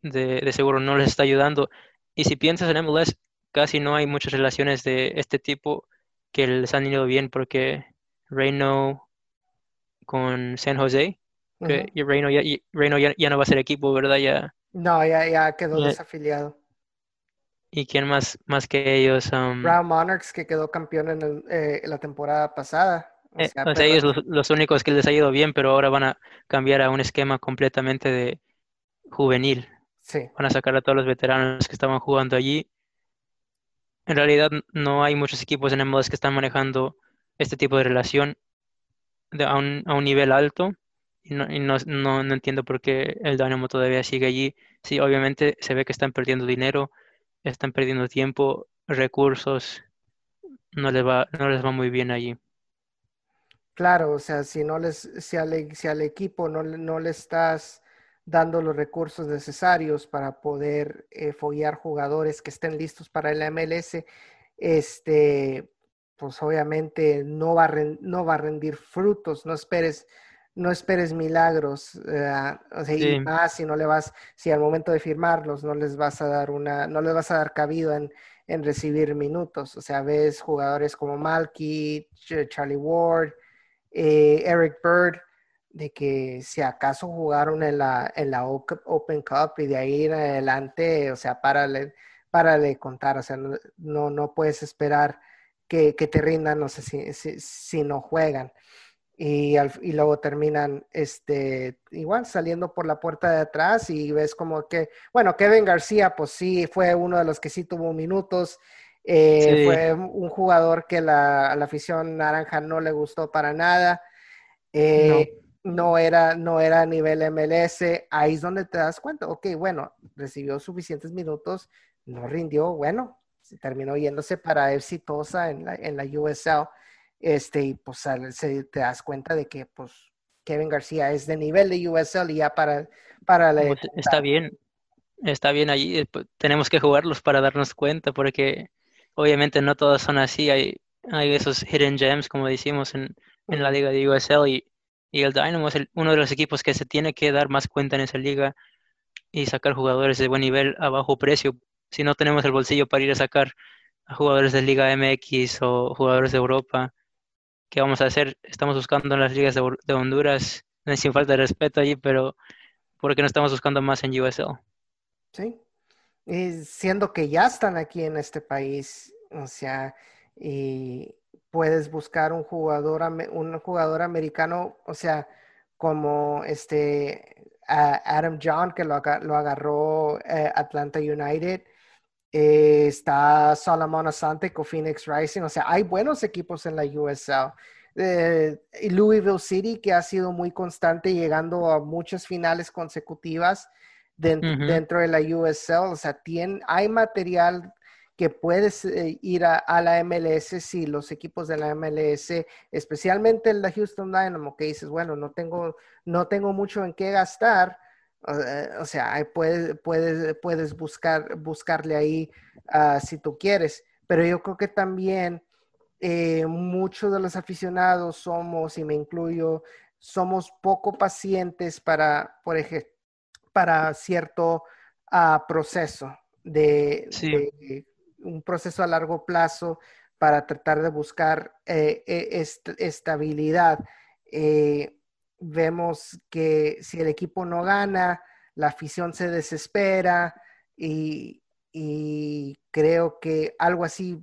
de, seguro no les está ayudando. Y si piensas en MLS, casi no hay muchas relaciones de este tipo que les han ido bien porque Reino con San Jose, que Reino, ya, ya, no va a ser equipo, ¿verdad? Ya, no, ya, ya quedó desafiliado. ¿Y quién más, más que ellos? Um... Brown Monarchs, que quedó campeón en eh, la temporada pasada. O eh, sea, ellos los, los, únicos que les ha ido bien, pero ahora van a cambiar a un esquema completamente de juvenil. Sí. Van a sacar a todos los veteranos que estaban jugando allí. En realidad no hay muchos equipos en MLS que están manejando este tipo de relación a, un, a, un, nivel alto. Y, no, y no, no, no, entiendo por qué el Dynamo todavía sigue allí. Sí, obviamente se ve que están perdiendo dinero están perdiendo tiempo, recursos, no les va, no les va muy bien allí. Claro, o sea, si no les, si al, si al equipo no, no, le estás dando los recursos necesarios para poder eh, jugadores que estén listos para el MLS, este, pues obviamente no va, a no va a rendir frutos. No esperes no esperes milagros, eh, o sea, y más si no le vas, si al momento de firmarlos no les vas a dar una, no les vas a dar cabido en, en recibir minutos. O sea, ves jugadores como Malky, Charlie Ward, eh, Eric Bird, de que si acaso jugaron en la, en la Open Cup y de ahí en adelante, o sea, párale, párale contar, o sea, no, no, puedes esperar que, que te rindan, no sé si, si, si no juegan. y, y, luego terminan este, igual saliendo por la puerta de atrás y ves como que, bueno, Kevin García, pues sí, fue uno de los que sí tuvo minutos. Eh, fue un jugador que la, la, afición naranja no le gustó para nada. Eh, no. era, no era a nivel MLS. Ahí es donde te das cuenta, ok, bueno, recibió suficientes minutos, no rindió, bueno, terminó yéndose para exitosa en la, en la USL este, y pues se, te das cuenta de que pues Kevin García es de nivel de USL y ya para, para la... Está bien, está bien allí, eh, pues, tenemos que jugarlos para darnos cuenta porque obviamente no todos son así, hay, hay esos hidden gems como decimos en, en la liga de USL y, y el Dynamo es uno de los equipos que se tiene que dar más cuenta en esa liga y sacar jugadores de buen nivel a bajo precio. Si no tenemos el bolsillo para ir a sacar a jugadores de Liga MX o jugadores de Europa, ¿qué vamos a hacer? Estamos buscando en las ligas de, Honduras, sin falta de respeto allí, pero ¿por qué no estamos buscando más en USL? Sí, y siendo que ya están aquí en este país, o sea, y puedes buscar un jugador, un jugador americano, o sea, como este Adam John, que lo, agarró eh, Atlanta United, eh, está Solomon Asante con Phoenix Rising. O sea, hay buenos equipos en la USL. Eh, Louisville City, que ha sido muy constante, llegando a muchas finales consecutivas dentro, de la USL. O sea, tiene, hay material que puedes eh, ir a, la MLS si los equipos de la MLS, especialmente el de Houston Dynamo, que dices, bueno, no tengo, no tengo mucho en qué gastar, o sea, puedes, puedes, puedes buscar, buscarle ahí uh, si tú quieres. Pero yo creo que también eh, muchos de los aficionados somos, y me incluyo, somos poco pacientes para, por ejemplo, para cierto uh, proceso de, de, un proceso a largo plazo para tratar de buscar eh, est estabilidad. Eh, vemos que si el equipo no gana, la afición se desespera y, creo que algo así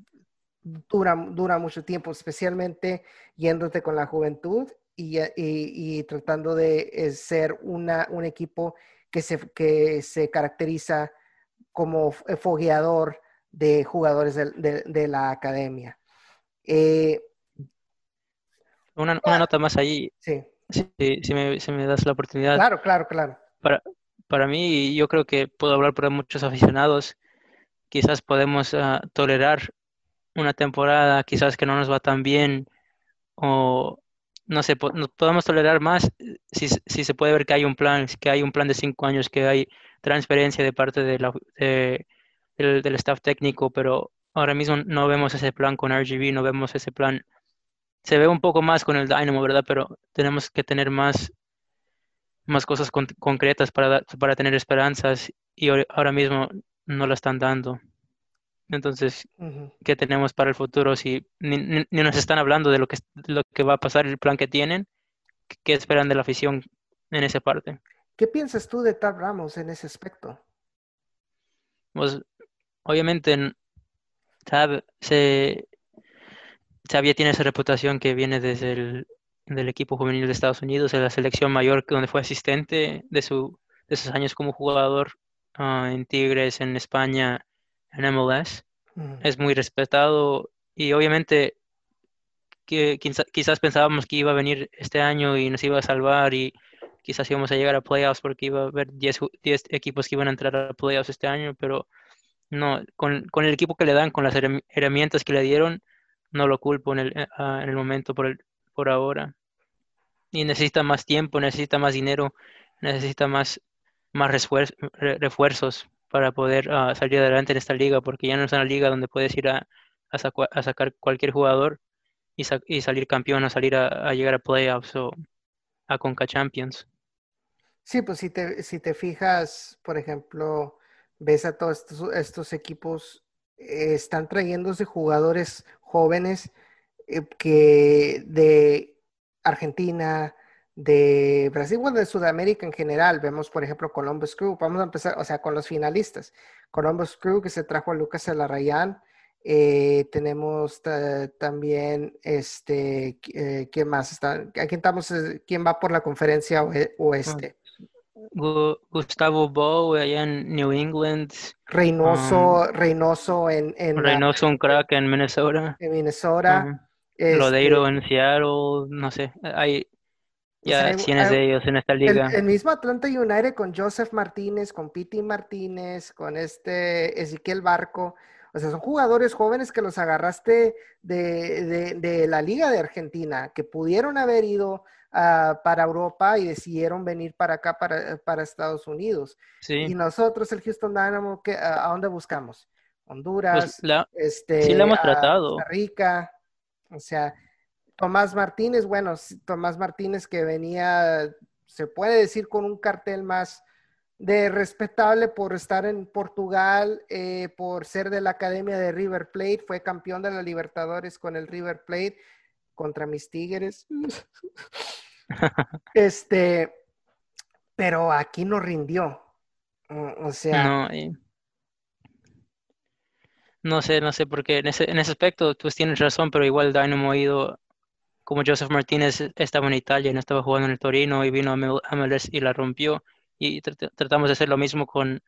dura, dura mucho tiempo, especialmente yéndote con la juventud y, tratando de eh, ser una, un equipo que se, que se caracteriza como fogueador de jugadores de, la academia. Eh, una, nota más ahí. Sí. Si, me, das la oportunidad. Claro, claro, claro. Para, para mí, yo creo que puedo hablar por muchos aficionados. Quizás podemos ah, tolerar una temporada, quizás que no nos va tan bien, o no sé, podemos tolerar más si, si, se puede ver que hay un plan, que hay un plan de cinco años, que hay transferencia de parte de la, del, del staff técnico, pero ahora mismo no vemos ese plan con RGB, no vemos ese plan se ve un poco más con el Dynamo, ¿verdad? Pero tenemos que tener más, más cosas concretas para, para tener esperanzas y ahora mismo no lo están dando. Entonces, ¿qué tenemos para el futuro? Si ni, nos están hablando de lo que, lo que va a pasar, el plan que tienen, ¿qué esperan de la afición en esa parte? ¿Qué piensas tú de Tab Ramos en ese aspecto? Pues, obviamente, Tab se, Xavier tiene esa reputación que viene desde el del equipo juvenil de Estados Unidos, de la selección mayor, donde fue asistente de, su, de sus años como jugador ah, en Tigres, en España, en MLS. Es muy respetado y obviamente que, quizás pensábamos que iba a venir este año y nos iba a salvar y quizás íbamos a llegar a playoffs porque iba a haber 10, equipos que iban a entrar a playoffs este año, pero no, con, con el equipo que le dan, con las herramientas que le dieron, no lo culpo en el, eh, ah, en el momento por, el, por ahora. Y necesita más tiempo, necesita más dinero, necesita más, más refuerzos para poder ah, salir adelante en esta liga, porque ya no es una liga donde puedes ir a, a, sacar cualquier jugador y, y, salir campeón o salir a, llegar a playoffs o a Conca Champions. Sí, pues si te, si te fijas, por ejemplo, ves a todos estos, estos equipos, eh, están trayéndose jugadores jóvenes eh, que de Argentina, de Brasil, bueno, de Sudamérica en general. Vemos, por ejemplo, Columbus Crew. Vamos a empezar, o sea, con los finalistas. Columbus Crew, que se trajo a Lucas Elarrayán, Eh, tenemos también, este, eh, ¿quién más está? Aquí estamos, eh, ¿quién va por la conferencia oeste? Gustavo Bow allá en New England. Reynoso, um, Reynoso en, en Reynoso, un crack en Minnesota. En Minnesota. Um, Lodeiro este en Seattle, no sé, hay ya tienes de ellos en esta liga. El, mismo Atlanta United con Joseph Martínez, con Piti Martínez, con este Ezequiel Barco. O sea, son jugadores jóvenes que los agarraste de, de, la Liga de Argentina, que pudieron haber ido uh, para Europa y decidieron venir para acá, para, para Estados Unidos. Sí. Y nosotros, el Houston Dynamo, ¿qué, ¿a dónde buscamos? Honduras, pues este, sí la hemos tratado. Costa Rica. O sea, Tomás Martínez, bueno, Tomás Martínez que venía, se puede decir, con un cartel más de respetable por estar en Portugal, eh, por ser de la Academia de River Plate, fue campeón de la Libertadores con el River Plate contra mis Tigres. este, pero aquí no rindió. O sea. No, no sé, no sé, porque en ese, en ese aspecto tú tienes razón, pero igual Dynamo ha ido como Joseph Martínez estaba en Italia, no estaba jugando en el Torino y vino a MLS y la rompió. Y tratamos de hacer lo mismo con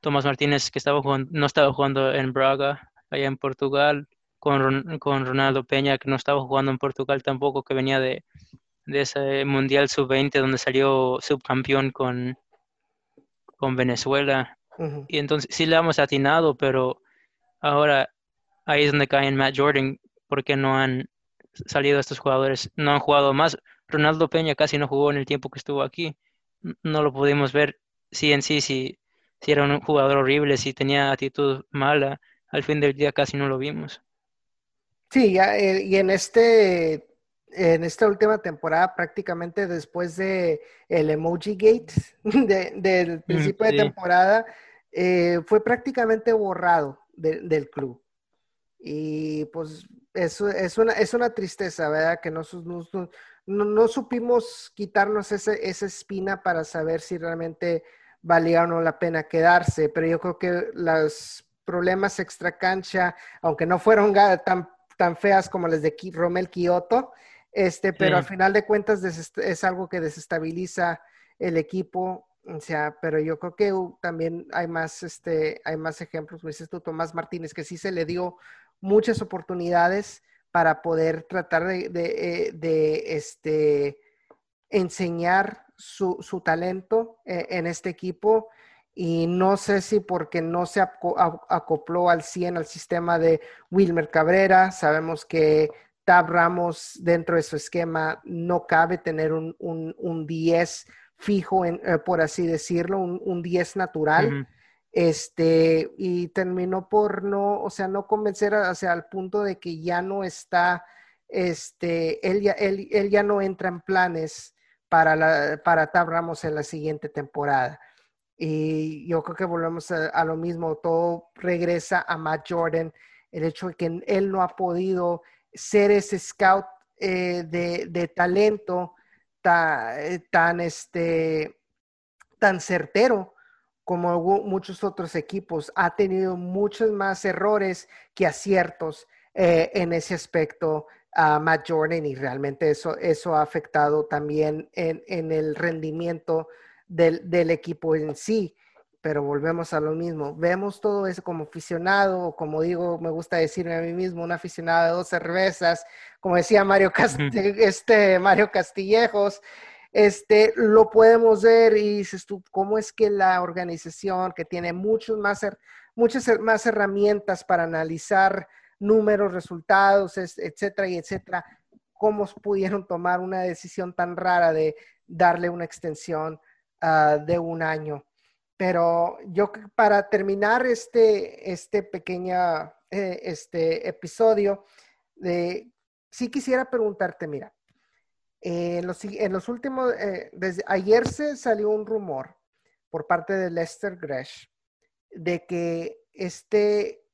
Tomás Martínez, que estaba jugando, no estaba jugando en Braga, allá en Portugal, con, con Ronaldo Peña, que no estaba jugando en Portugal tampoco, que venía de, de ese Mundial Sub-20 donde salió subcampeón con, con Venezuela. Y entonces sí le hemos atinado, pero ahora ahí es donde caen Matt Jordan, porque no han salido estos jugadores, no han jugado más. Ronaldo Peña casi no jugó en el tiempo que estuvo aquí. No lo pudimos ver si en sí, si, si era un jugador horrible, si tenía actitud mala. Al fin del día casi no lo vimos. Sí, eh, y en este en esta última temporada, prácticamente después de el Emoji Gate del principio de temporada, eh, fue prácticamente borrado del club. Y pues eso es una, es una tristeza, ¿verdad? Que no, no, supimos quitarnos ese, esa espina para saber si realmente valía o no la pena quedarse, pero yo creo que los problemas extra cancha, aunque no fueron tan, tan feas como las de Romel Kioto, este, pero al final de cuentas es algo que desestabiliza el equipo, o sea, pero yo creo que también hay más, este, hay más ejemplos, como dices tú, Tomás Martínez, que sí se le dio muchas oportunidades para poder tratar de, eh, este, enseñar su, talento eh, en este equipo. Y no sé si porque no se acopló al 100 al sistema de Wilmer Cabrera. Sabemos que Tab Ramos dentro de su esquema no cabe tener un, un, 10 fijo, en, eh, por así decirlo, un, 10 natural este, y terminó por no, o sea, no convencer, sea, al punto de que ya no está, este, él ya, él, él ya no entra en planes para, la, para Tab Ramos en la siguiente temporada. Y yo creo que volvemos a, lo mismo, todo regresa a Matt Jordan, el hecho de que él no ha podido ser ese scout eh, de, de, talento tan, eh, tan, este, tan certero como muchos otros equipos, ha tenido muchos más errores que aciertos eh, en ese aspecto a Matt Jordan y realmente eso, eso ha afectado también en, el rendimiento del, equipo en sí. Pero volvemos a lo mismo. Vemos todo eso como aficionado, como digo, me gusta decirme a mí mismo, un aficionado de dos cervezas, como decía Mario, este, Mario Castillejos, este, lo podemos ver y dices tú, ¿cómo es que la organización que tiene muchos más, muchas más herramientas para analizar números, resultados, etcétera y etcétera, cómo pudieron tomar una decisión tan rara de darle una extensión ah, de un año? Pero yo para terminar este, este pequeño eh, este episodio, de, sí quisiera preguntarte, mira, eh, en, los, en, los, últimos, eh, desde ayer se salió un rumor por parte de Lester Gresh de que este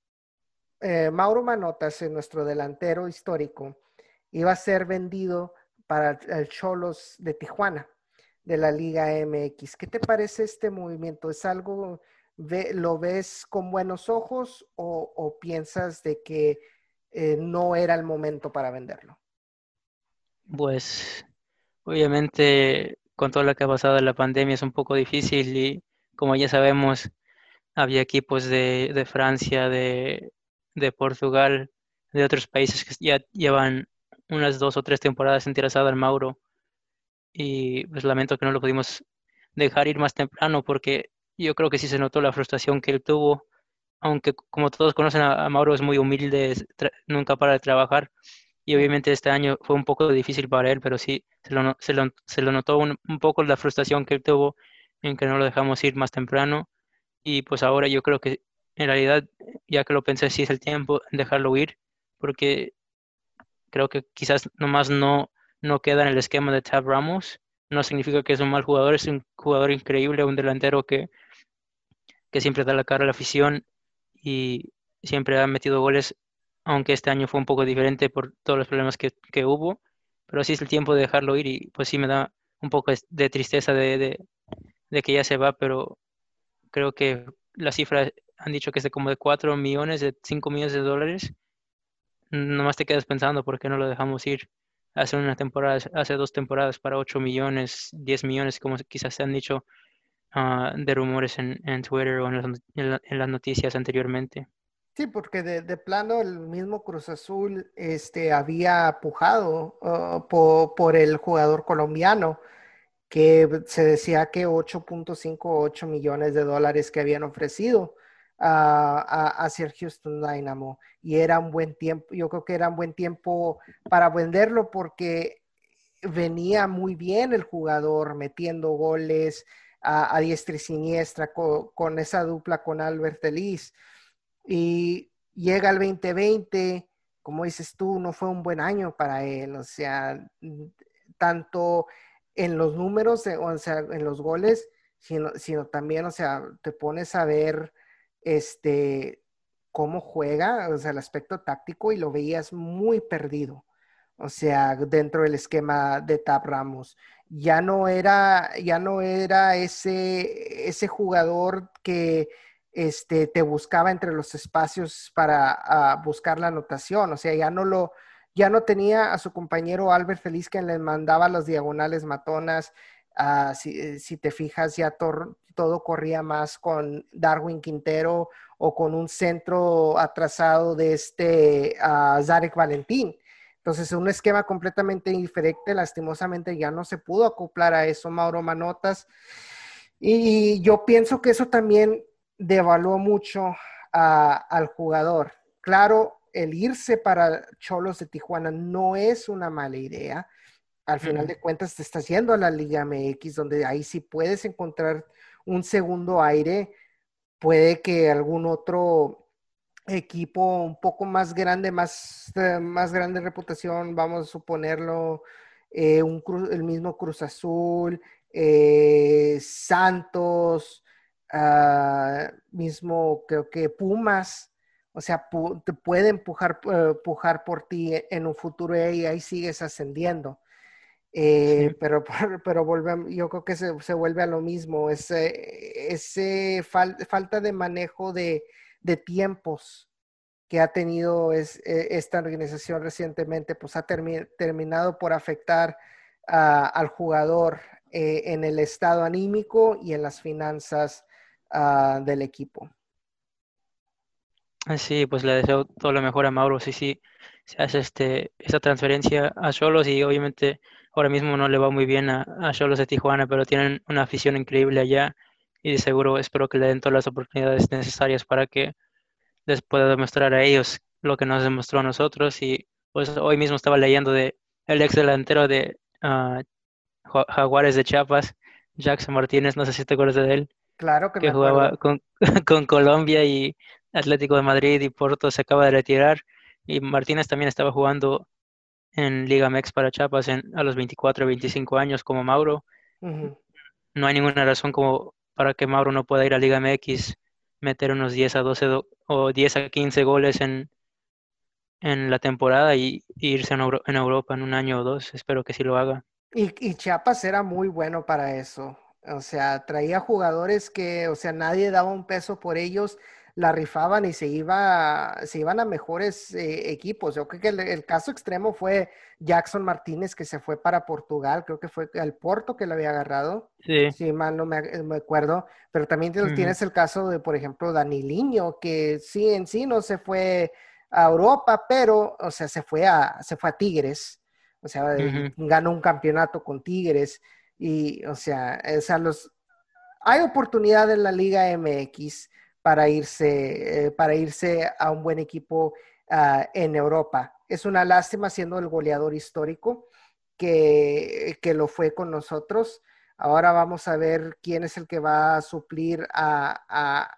eh, Mauro Manotas, nuestro delantero histórico, iba a ser vendido para el Cholos de Tijuana, de la Liga MX. ¿Qué te parece este movimiento? ¿Es algo ¿Lo ves con buenos ojos o, piensas de que eh, no era el momento para venderlo? Pues obviamente con todo lo que ha pasado la pandemia es un poco difícil y como ya sabemos, había equipos de, de Francia, de, de, Portugal, de otros países que ya llevan unas dos o tres temporadas interesadas en Mauro y pues lamento que no lo pudimos dejar ir más temprano porque yo creo que sí se notó la frustración que él tuvo, aunque como todos conocen a, Mauro es muy humilde, nunca para de trabajar. Y obviamente este año fue un poco difícil para él, pero sí se lo, se lo, se lo notó un, un, poco la frustración que él tuvo en que no lo dejamos ir más temprano. Y pues ahora yo creo que en realidad ya que lo pensé sí es el tiempo de dejarlo ir porque creo que quizás nomás no, no queda en el esquema de Tab Ramos. No significa que es un mal jugador, es un jugador increíble, un delantero que, que siempre da la cara a la afición y siempre ha metido goles, aunque este año fue un poco diferente por todos los problemas que, hubo, pero sí es el tiempo de dejarlo ir y pues sí me da un poco de tristeza de, de, que ya se va, pero creo que las cifras han dicho que es de como de 4 millones, de 5 millones de dólares. Nomás te quedas pensando por qué no lo dejamos ir hace una temporada, hace dos temporadas para 8 millones, 10 millones, como quizás se han dicho ah, de rumores en, en, Twitter o en las, noticias anteriormente. Sí, porque de, plano el mismo Cruz Azul este, había pujado uh, por, el jugador colombiano, que se decía que 8.58 millones de dólares que habían ofrecido a, hacia el Houston Dynamo y era un buen tiempo, yo creo que era un buen tiempo para venderlo porque venía muy bien el jugador metiendo goles a, diestra y siniestra con, esa dupla con Albert Ellis y llega el 2020, como dices tú, no fue un buen año para él, o sea, tanto en los números, o sea, en los goles, sino, sino también, o sea, te pones a ver este, cómo juega, o sea, el aspecto táctico y lo veías muy perdido. O sea, dentro del esquema de Tab Ramos. Ya no era, ya no era ese, ese jugador que este, te buscaba entre los espacios para ah, buscar la anotación. O sea, ya no lo, ya no tenía a su compañero Albert Feliz que le mandaba las diagonales matonas. Ah, si, si, te fijas, ya todo corría más con Darwin Quintero o con un centro atrasado de este uh, Zarek Valentín. Entonces, un esquema completamente diferente, lastimosamente ya no se pudo acoplar a eso Mauro Manotas. Y yo pienso que eso también devaluó mucho al jugador. Claro, el irse para Cholos de Tijuana no es una mala idea. Al final de cuentas, te estás yendo a la Liga MX, donde ahí sí puedes encontrar un segundo aire, puede que algún otro equipo un poco más grande, más, eh, más grande reputación, vamos a suponerlo, eh, un el mismo Cruz Azul, eh, Santos, ah, mismo creo que Pumas, o sea, te puede empujar, empujar por ti en un futuro y ahí sigues ascendiendo. Eh, pero, pero volvemos, yo creo que se, se, vuelve a lo mismo, ese, ese falta de manejo de, de, tiempos que ha tenido es, e, esta organización recientemente, pues ha terminado por afectar al jugador eh, en el estado anímico y en las finanzas uh, del equipo. Sí, pues le deseo todo lo mejor a Mauro. Sí, sí, se hace este, esa transferencia a Solos y obviamente ahora mismo no le va muy bien a, a Cholos de Tijuana, pero tienen una afición increíble allá y de seguro espero que le den todas las oportunidades necesarias para que les pueda demostrar a ellos lo que nos demostró a nosotros y pues hoy mismo estaba leyendo de el ex delantero de uh, Jaguares de Chiapas, Jackson Martínez, no sé si te acuerdas de él. Claro que, que jugaba con, con Colombia y Atlético de Madrid y Porto se acaba de retirar y Martínez también estaba jugando en Liga MEX para Chiapas en, a los 24 o 25 años como Mauro. No hay ninguna razón como para que Mauro no pueda ir a Liga MX, meter unos 10 a 12 o 10 a 15 goles en, en la temporada y, irse en, Europa en un año o dos. Espero que sí lo haga. Y, Chiapas era muy bueno para eso. O sea, traía jugadores que, o sea, nadie daba un peso por ellos, la rifaban y se, iba, se iban a mejores eh, equipos. Yo creo que el, caso extremo fue Jackson Martínez, que se fue para Portugal, creo que fue al Porto que lo había agarrado. Sí. Si mal no me, acuerdo. Pero también tienes el caso de, por ejemplo, Daniliño, que sí, en sí no se fue a Europa, pero, o sea, se fue a, se fue a Tigres. O sea, ganó un campeonato con Tigres. Y, o sea, o sea los, hay oportunidad en la Liga MX para irse, eh, para irse a un buen equipo ah, en Europa. Es una lástima siendo el goleador histórico que, que, lo fue con nosotros. Ahora vamos a ver quién es el que va a suplir a,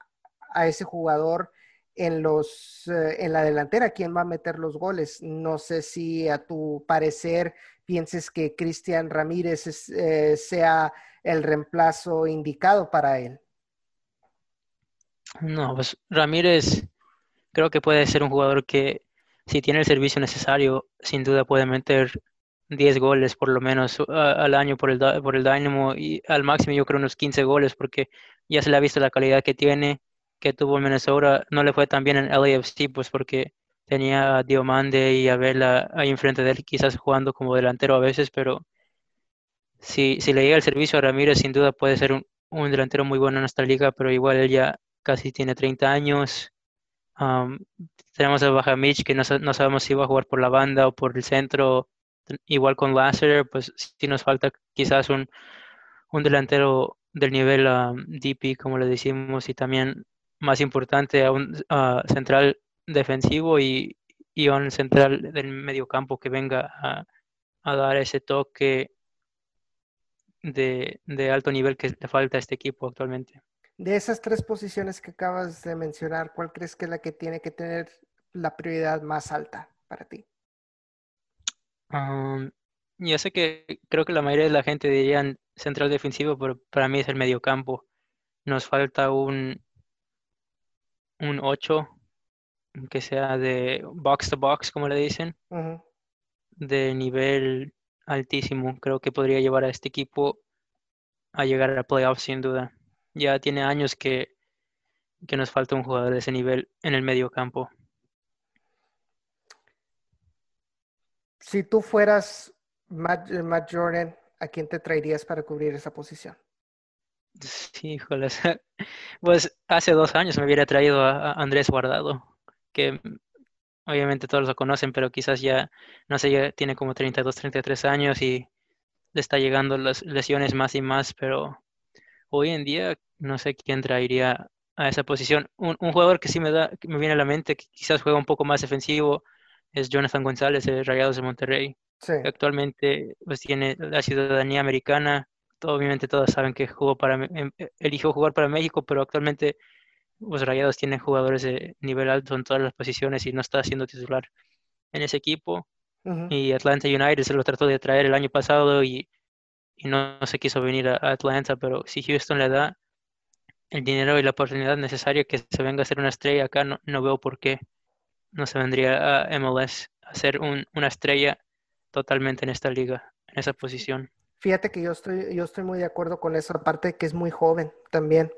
a, ese jugador en, los, eh, en la delantera, quién va a meter los goles. No sé si a tu parecer pienses que Cristian Ramírez eh, sea el reemplazo indicado para él. No, pues Ramírez creo que puede ser un jugador que si tiene el servicio necesario, sin duda puede meter 10 goles por lo menos al año por el, por el Dynamo y al máximo yo creo unos 15 goles porque ya se le ha visto la calidad que tiene, que tuvo en Minnesota. No le fue tan bien en LAFC pues porque tenía a Diomande y a Vela ahí enfrente de él, quizás jugando como delantero a veces, pero si, si le llega el servicio a Ramírez, sin duda puede ser un, delantero muy bueno en nuestra liga, pero igual él ya casi tiene 30 años. tenemos a Baja Mitch, que no, sabemos si va a jugar por la banda o por el centro. Igual con Lasseter, pues sí nos falta quizás un, un delantero del nivel DP, como le decimos, y también más importante, a un central defensivo y, y un central del medio campo que venga a, dar ese toque de, alto nivel que le falta a este equipo actualmente. De esas tres posiciones que acabas de mencionar, ¿cuál crees que es la que tiene que tener la prioridad más alta para ti? Um, yo sé que creo que la mayoría de la gente diría central defensivo, pero para mí es el medio campo. Nos falta un, un 8 que sea de box to box, como le dicen, de nivel altísimo. Creo que podría llevar a este equipo a llegar a playoffs sin duda. Ya tiene años que, que nos falta un jugador de ese nivel en el medio campo. Si tú fueras Matt, Jordan, ¿a quién te traerías para cubrir esa posición? Sí, híjoles. Pues hace dos años me hubiera traído a Andrés Guardado que obviamente todos lo conocen, pero quizás ya, no sé, ya tiene como 32, 33 años y le está llegando las lesiones más y más, pero hoy en día no sé quién traería a esa posición. Un, jugador que sí me da, que me viene a la mente, que quizás juega un poco más defensivo, es Jonathan González de Rayados de Monterrey. actualmente pues tiene la ciudadanía americana. obviamente todos saben que jugó para, em, eligió jugar para México, pero actualmente los Rayados tienen jugadores de nivel alto en todas las posiciones y no está siendo titular en ese equipo. Y Atlanta United se lo trató de traer el año pasado y, no, se quiso venir a, Atlanta, pero si Houston le da el dinero y la oportunidad necesaria que se venga a ser una estrella acá, no, veo por qué no se vendría a MLS a ser una estrella totalmente en esta liga, en esa posición. Fíjate que yo estoy, yo estoy muy de acuerdo con eso, aparte que es muy joven también.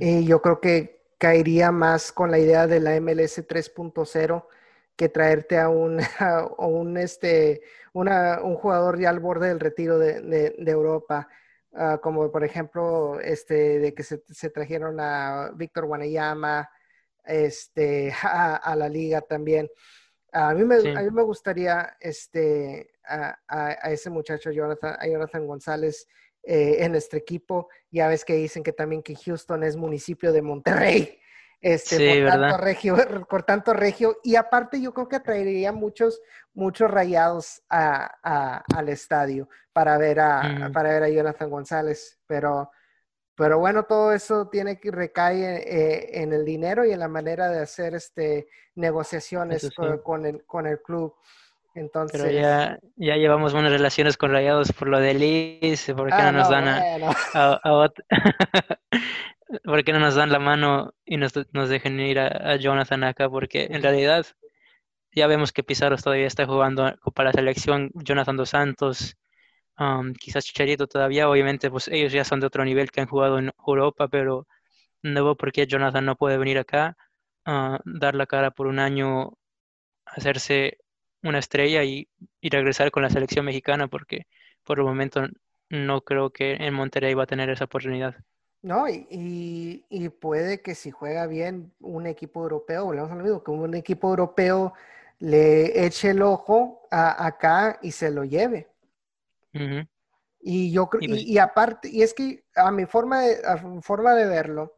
Y yo creo que caería más con la idea de la MLS 3.0 que traerte a un, un, este, una, un jugador ya al borde del retiro de, de, Europa, ah, como por ejemplo este, de que se, se trajeron a Víctor Wanayama este, a, la liga también. A mí me, a mí me gustaría este, a, a, ese muchacho Jonathan, a Jonathan González eh, en nuestro equipo. Ya ves que dicen que también que Houston es municipio de Monterrey. Este, por, tanto regio, por tanto regio, y aparte yo creo que atraería muchos, muchos rayados a, al estadio para ver a, para ver a Jonathan González, pero, pero bueno, todo eso tiene que recaer eh, en el dinero y en la manera de hacer este negociaciones con, el, con el club. Entonces... Pero ya, ya llevamos buenas relaciones con Rayados por lo de Liz, ¿por qué ah, no nos dan a, ¿Por qué no nos dan la mano y nos, nos dejen ir a, Jonathan acá? Porque en realidad ya vemos que Pizarro todavía está jugando para la selección, Jonathan Dos Santos, um, quizás Chicharito todavía, obviamente, pues ellos ya son de otro nivel que han jugado en Europa, pero no veo por qué Jonathan no puede venir acá, a dar la cara por un año, hacerse una estrella y, y regresar con la selección mexicana, porque por el momento no creo que en Monterrey va a tener esa oportunidad. No, y, y, puede que si juega bien un equipo europeo, volvemos a lo mismo, que un equipo europeo le eche el ojo a, acá y se lo lleve. Y yo creo, pues y, aparte, y es que a mi forma de, forma de verlo,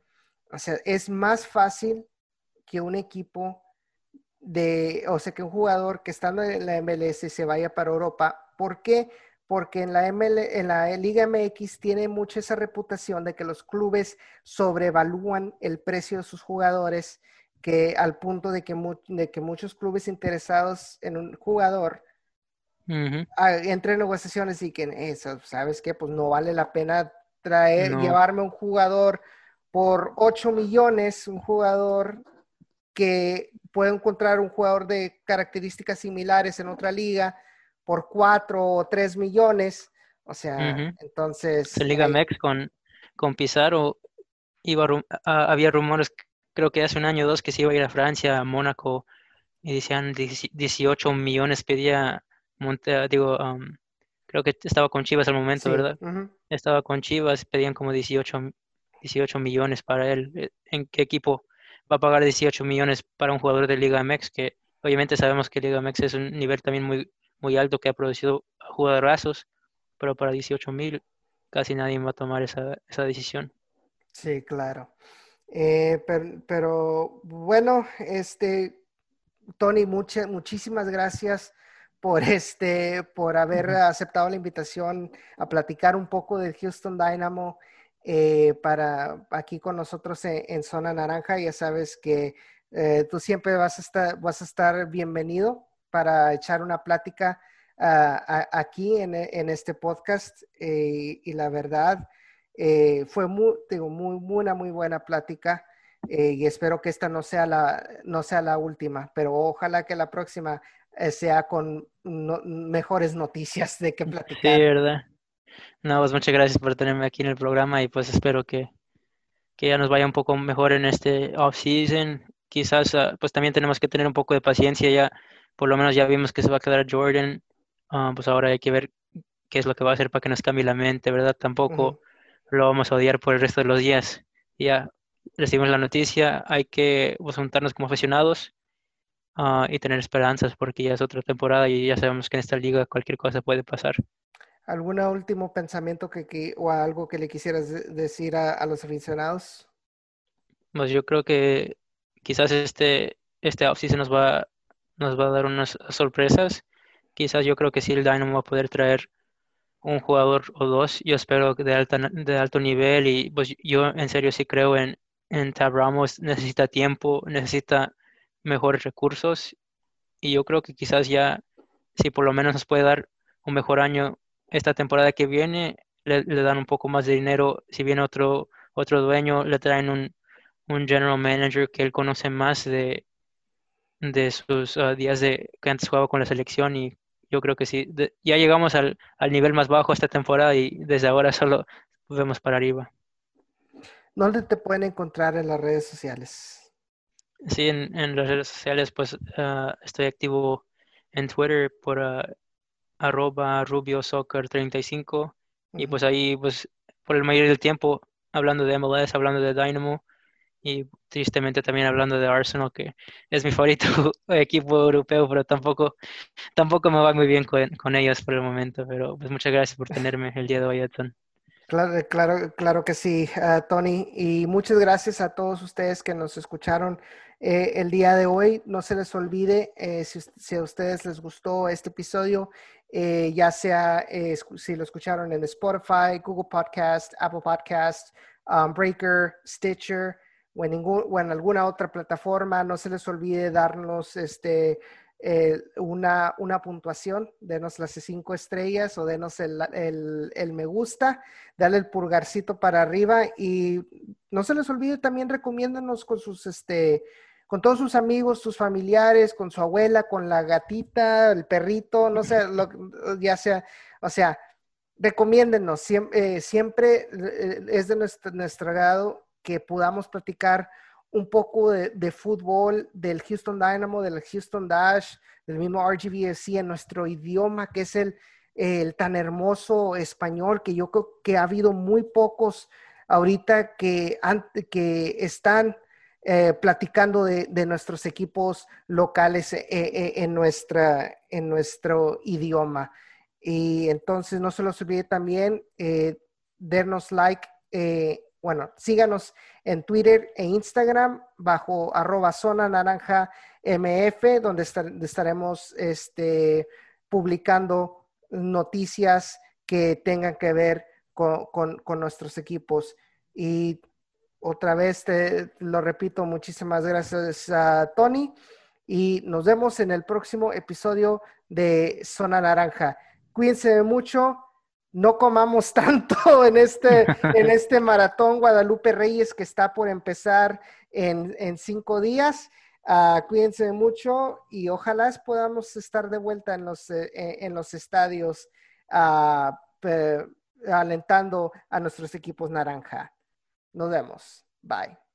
o sea, es más fácil que un equipo de, o sea, que un jugador que estando en la MLS se vaya para Europa. ¿Por qué? porque en la, en la Liga MX tiene mucha esa reputación de que los clubes sobrevalúan el precio de sus jugadores, que al punto de que, de que muchos clubes interesados en un jugador entren en negociaciones y que eso, ¿sabes qué? Pues no vale la pena traer, llevarme un jugador por 8 millones, un jugador que puede encontrar un jugador de características similares en otra liga por cuatro o tres millones. O sea, entonces. En Liga Mex con, con Pizarro iba había rumores, creo que hace un año o dos, que se iba a ir a Francia, a Mónaco, y decían 18 millones pedía Monte, digo, creo que estaba con Chivas al momento, ¿verdad? Estaba con Chivas, pedían como 18, 18 millones para él. Eh, ¿En qué equipo va a pagar 18 millones para un jugador de Liga MX? Que obviamente sabemos que Liga MX es un nivel también muy, muy alto que ha producido jugadorazos, pero para 18 mil casi nadie va a tomar esa, esa decisión. Sí, claro. Eh, pero, bueno, este, Tony, muchas, muchísimas gracias por este, por haber aceptado la invitación a platicar un poco del Houston Dynamo eh, para aquí con nosotros en, Zona Naranja. Ya sabes que eh, tú siempre vas a estar, vas a estar bienvenido para echar una plática ah, aquí en, este podcast eh, y la verdad eh, fue muy, muy, una muy buena plática y espero que esta no sea, la, no sea la última, pero ojalá que la próxima sea con mejores noticias de que platicar. Sí, verdad. No, pues muchas gracias por tenerme aquí en el programa y pues espero que, que ya nos vaya un poco mejor en este off-season. Quizás ah, pues también tenemos que tener un poco de paciencia ya por lo menos ya vimos que se va a quedar Jordan, ah, pues ahora hay que ver qué es lo que va a hacer para que nos cambie la mente, ¿verdad? Tampoco lo vamos a odiar por el resto de los días. Ya recibimos la noticia, hay que pues, juntarnos como aficionados ah, y tener esperanzas porque ya es otra temporada y ya sabemos que en esta liga cualquier cosa puede pasar. ¿Algún último pensamiento que, o algo que le quisieras decir a, los aficionados? Pues yo creo que quizás este, este offseason nos va nos va a dar unas sorpresas. Quizás yo creo que sí el Dynamo va a poder traer un jugador o dos. Yo espero de, alta, de alto nivel y pues yo en serio sí creo en, en Tab Ramos. Necesita tiempo, necesita mejores recursos y yo creo que quizás ya si por lo menos nos puede dar un mejor año esta temporada que viene, le, dan un poco más de dinero. Si viene otro, otro dueño, le traen un, un general manager que él conoce más de, de sus ah, días de que antes jugaba con la selección y yo creo que sí, ya llegamos al, al, nivel más bajo esta temporada y desde ahora solo vemos para arriba. ¿Dónde te pueden encontrar en las redes sociales? Sí, en, en las redes sociales pues ah, estoy activo en Twitter por uh, arroba rubiosoccer35 y pues ahí pues por el mayor del tiempo hablando de MLS, hablando de Dynamo y tristemente también hablando de Arsenal, que es mi favorito equipo europeo, pero tampoco, tampoco me va muy bien con, ellos por el momento. Pero pues muchas gracias por tenerme el día de hoy, Edson. Claro, claro, claro que sí, uh, Tony. Y muchas gracias a todos ustedes que nos escucharon eh, el día de hoy. No se les olvide, eh, si, a ustedes les gustó este episodio, eh, ya sea si lo escucharon en Spotify, Google Podcast, Apple Podcast, um, Breaker, Stitcher, o en, alguna otra plataforma. No se les olvide darnos este, eh, una, una, puntuación, denos las cinco estrellas o denos el, el, el, me gusta, dale el pulgarcito para arriba y no se les olvide también recomiéndanos con sus, este, con todos sus amigos, sus familiares, con su abuela, con la gatita, el perrito, no sé, lo, ya sea, o sea, recomiéndenos, siempre, siempre es de nuestro, nuestro que podamos platicar un poco de, fútbol del Houston Dynamo, del Houston Dash, del mismo RGVFC en nuestro idioma, que es el, el tan hermoso español, que yo creo que ha habido muy pocos ahorita que, que están eh, platicando de, nuestros equipos locales eh, eh, en, nuestra, en nuestro idioma. Y entonces no se los olvide también darnos like bueno, síganos en Twitter e Instagram bajo arroba zona naranja MF, donde estaremos este, publicando noticias que tengan que ver con, nuestros equipos. Y otra vez te lo repito, muchísimas gracias a Tony y nos vemos en el próximo episodio de Zona Naranja. Cuídense mucho no comamos tanto en este, en este maratón Guadalupe Reyes que está por empezar en, cinco días. Uh, cuídense mucho y ojalá podamos estar de vuelta en los, eh, en los estadios uh, alentando a nuestros equipos naranja. Nos vemos. Bye.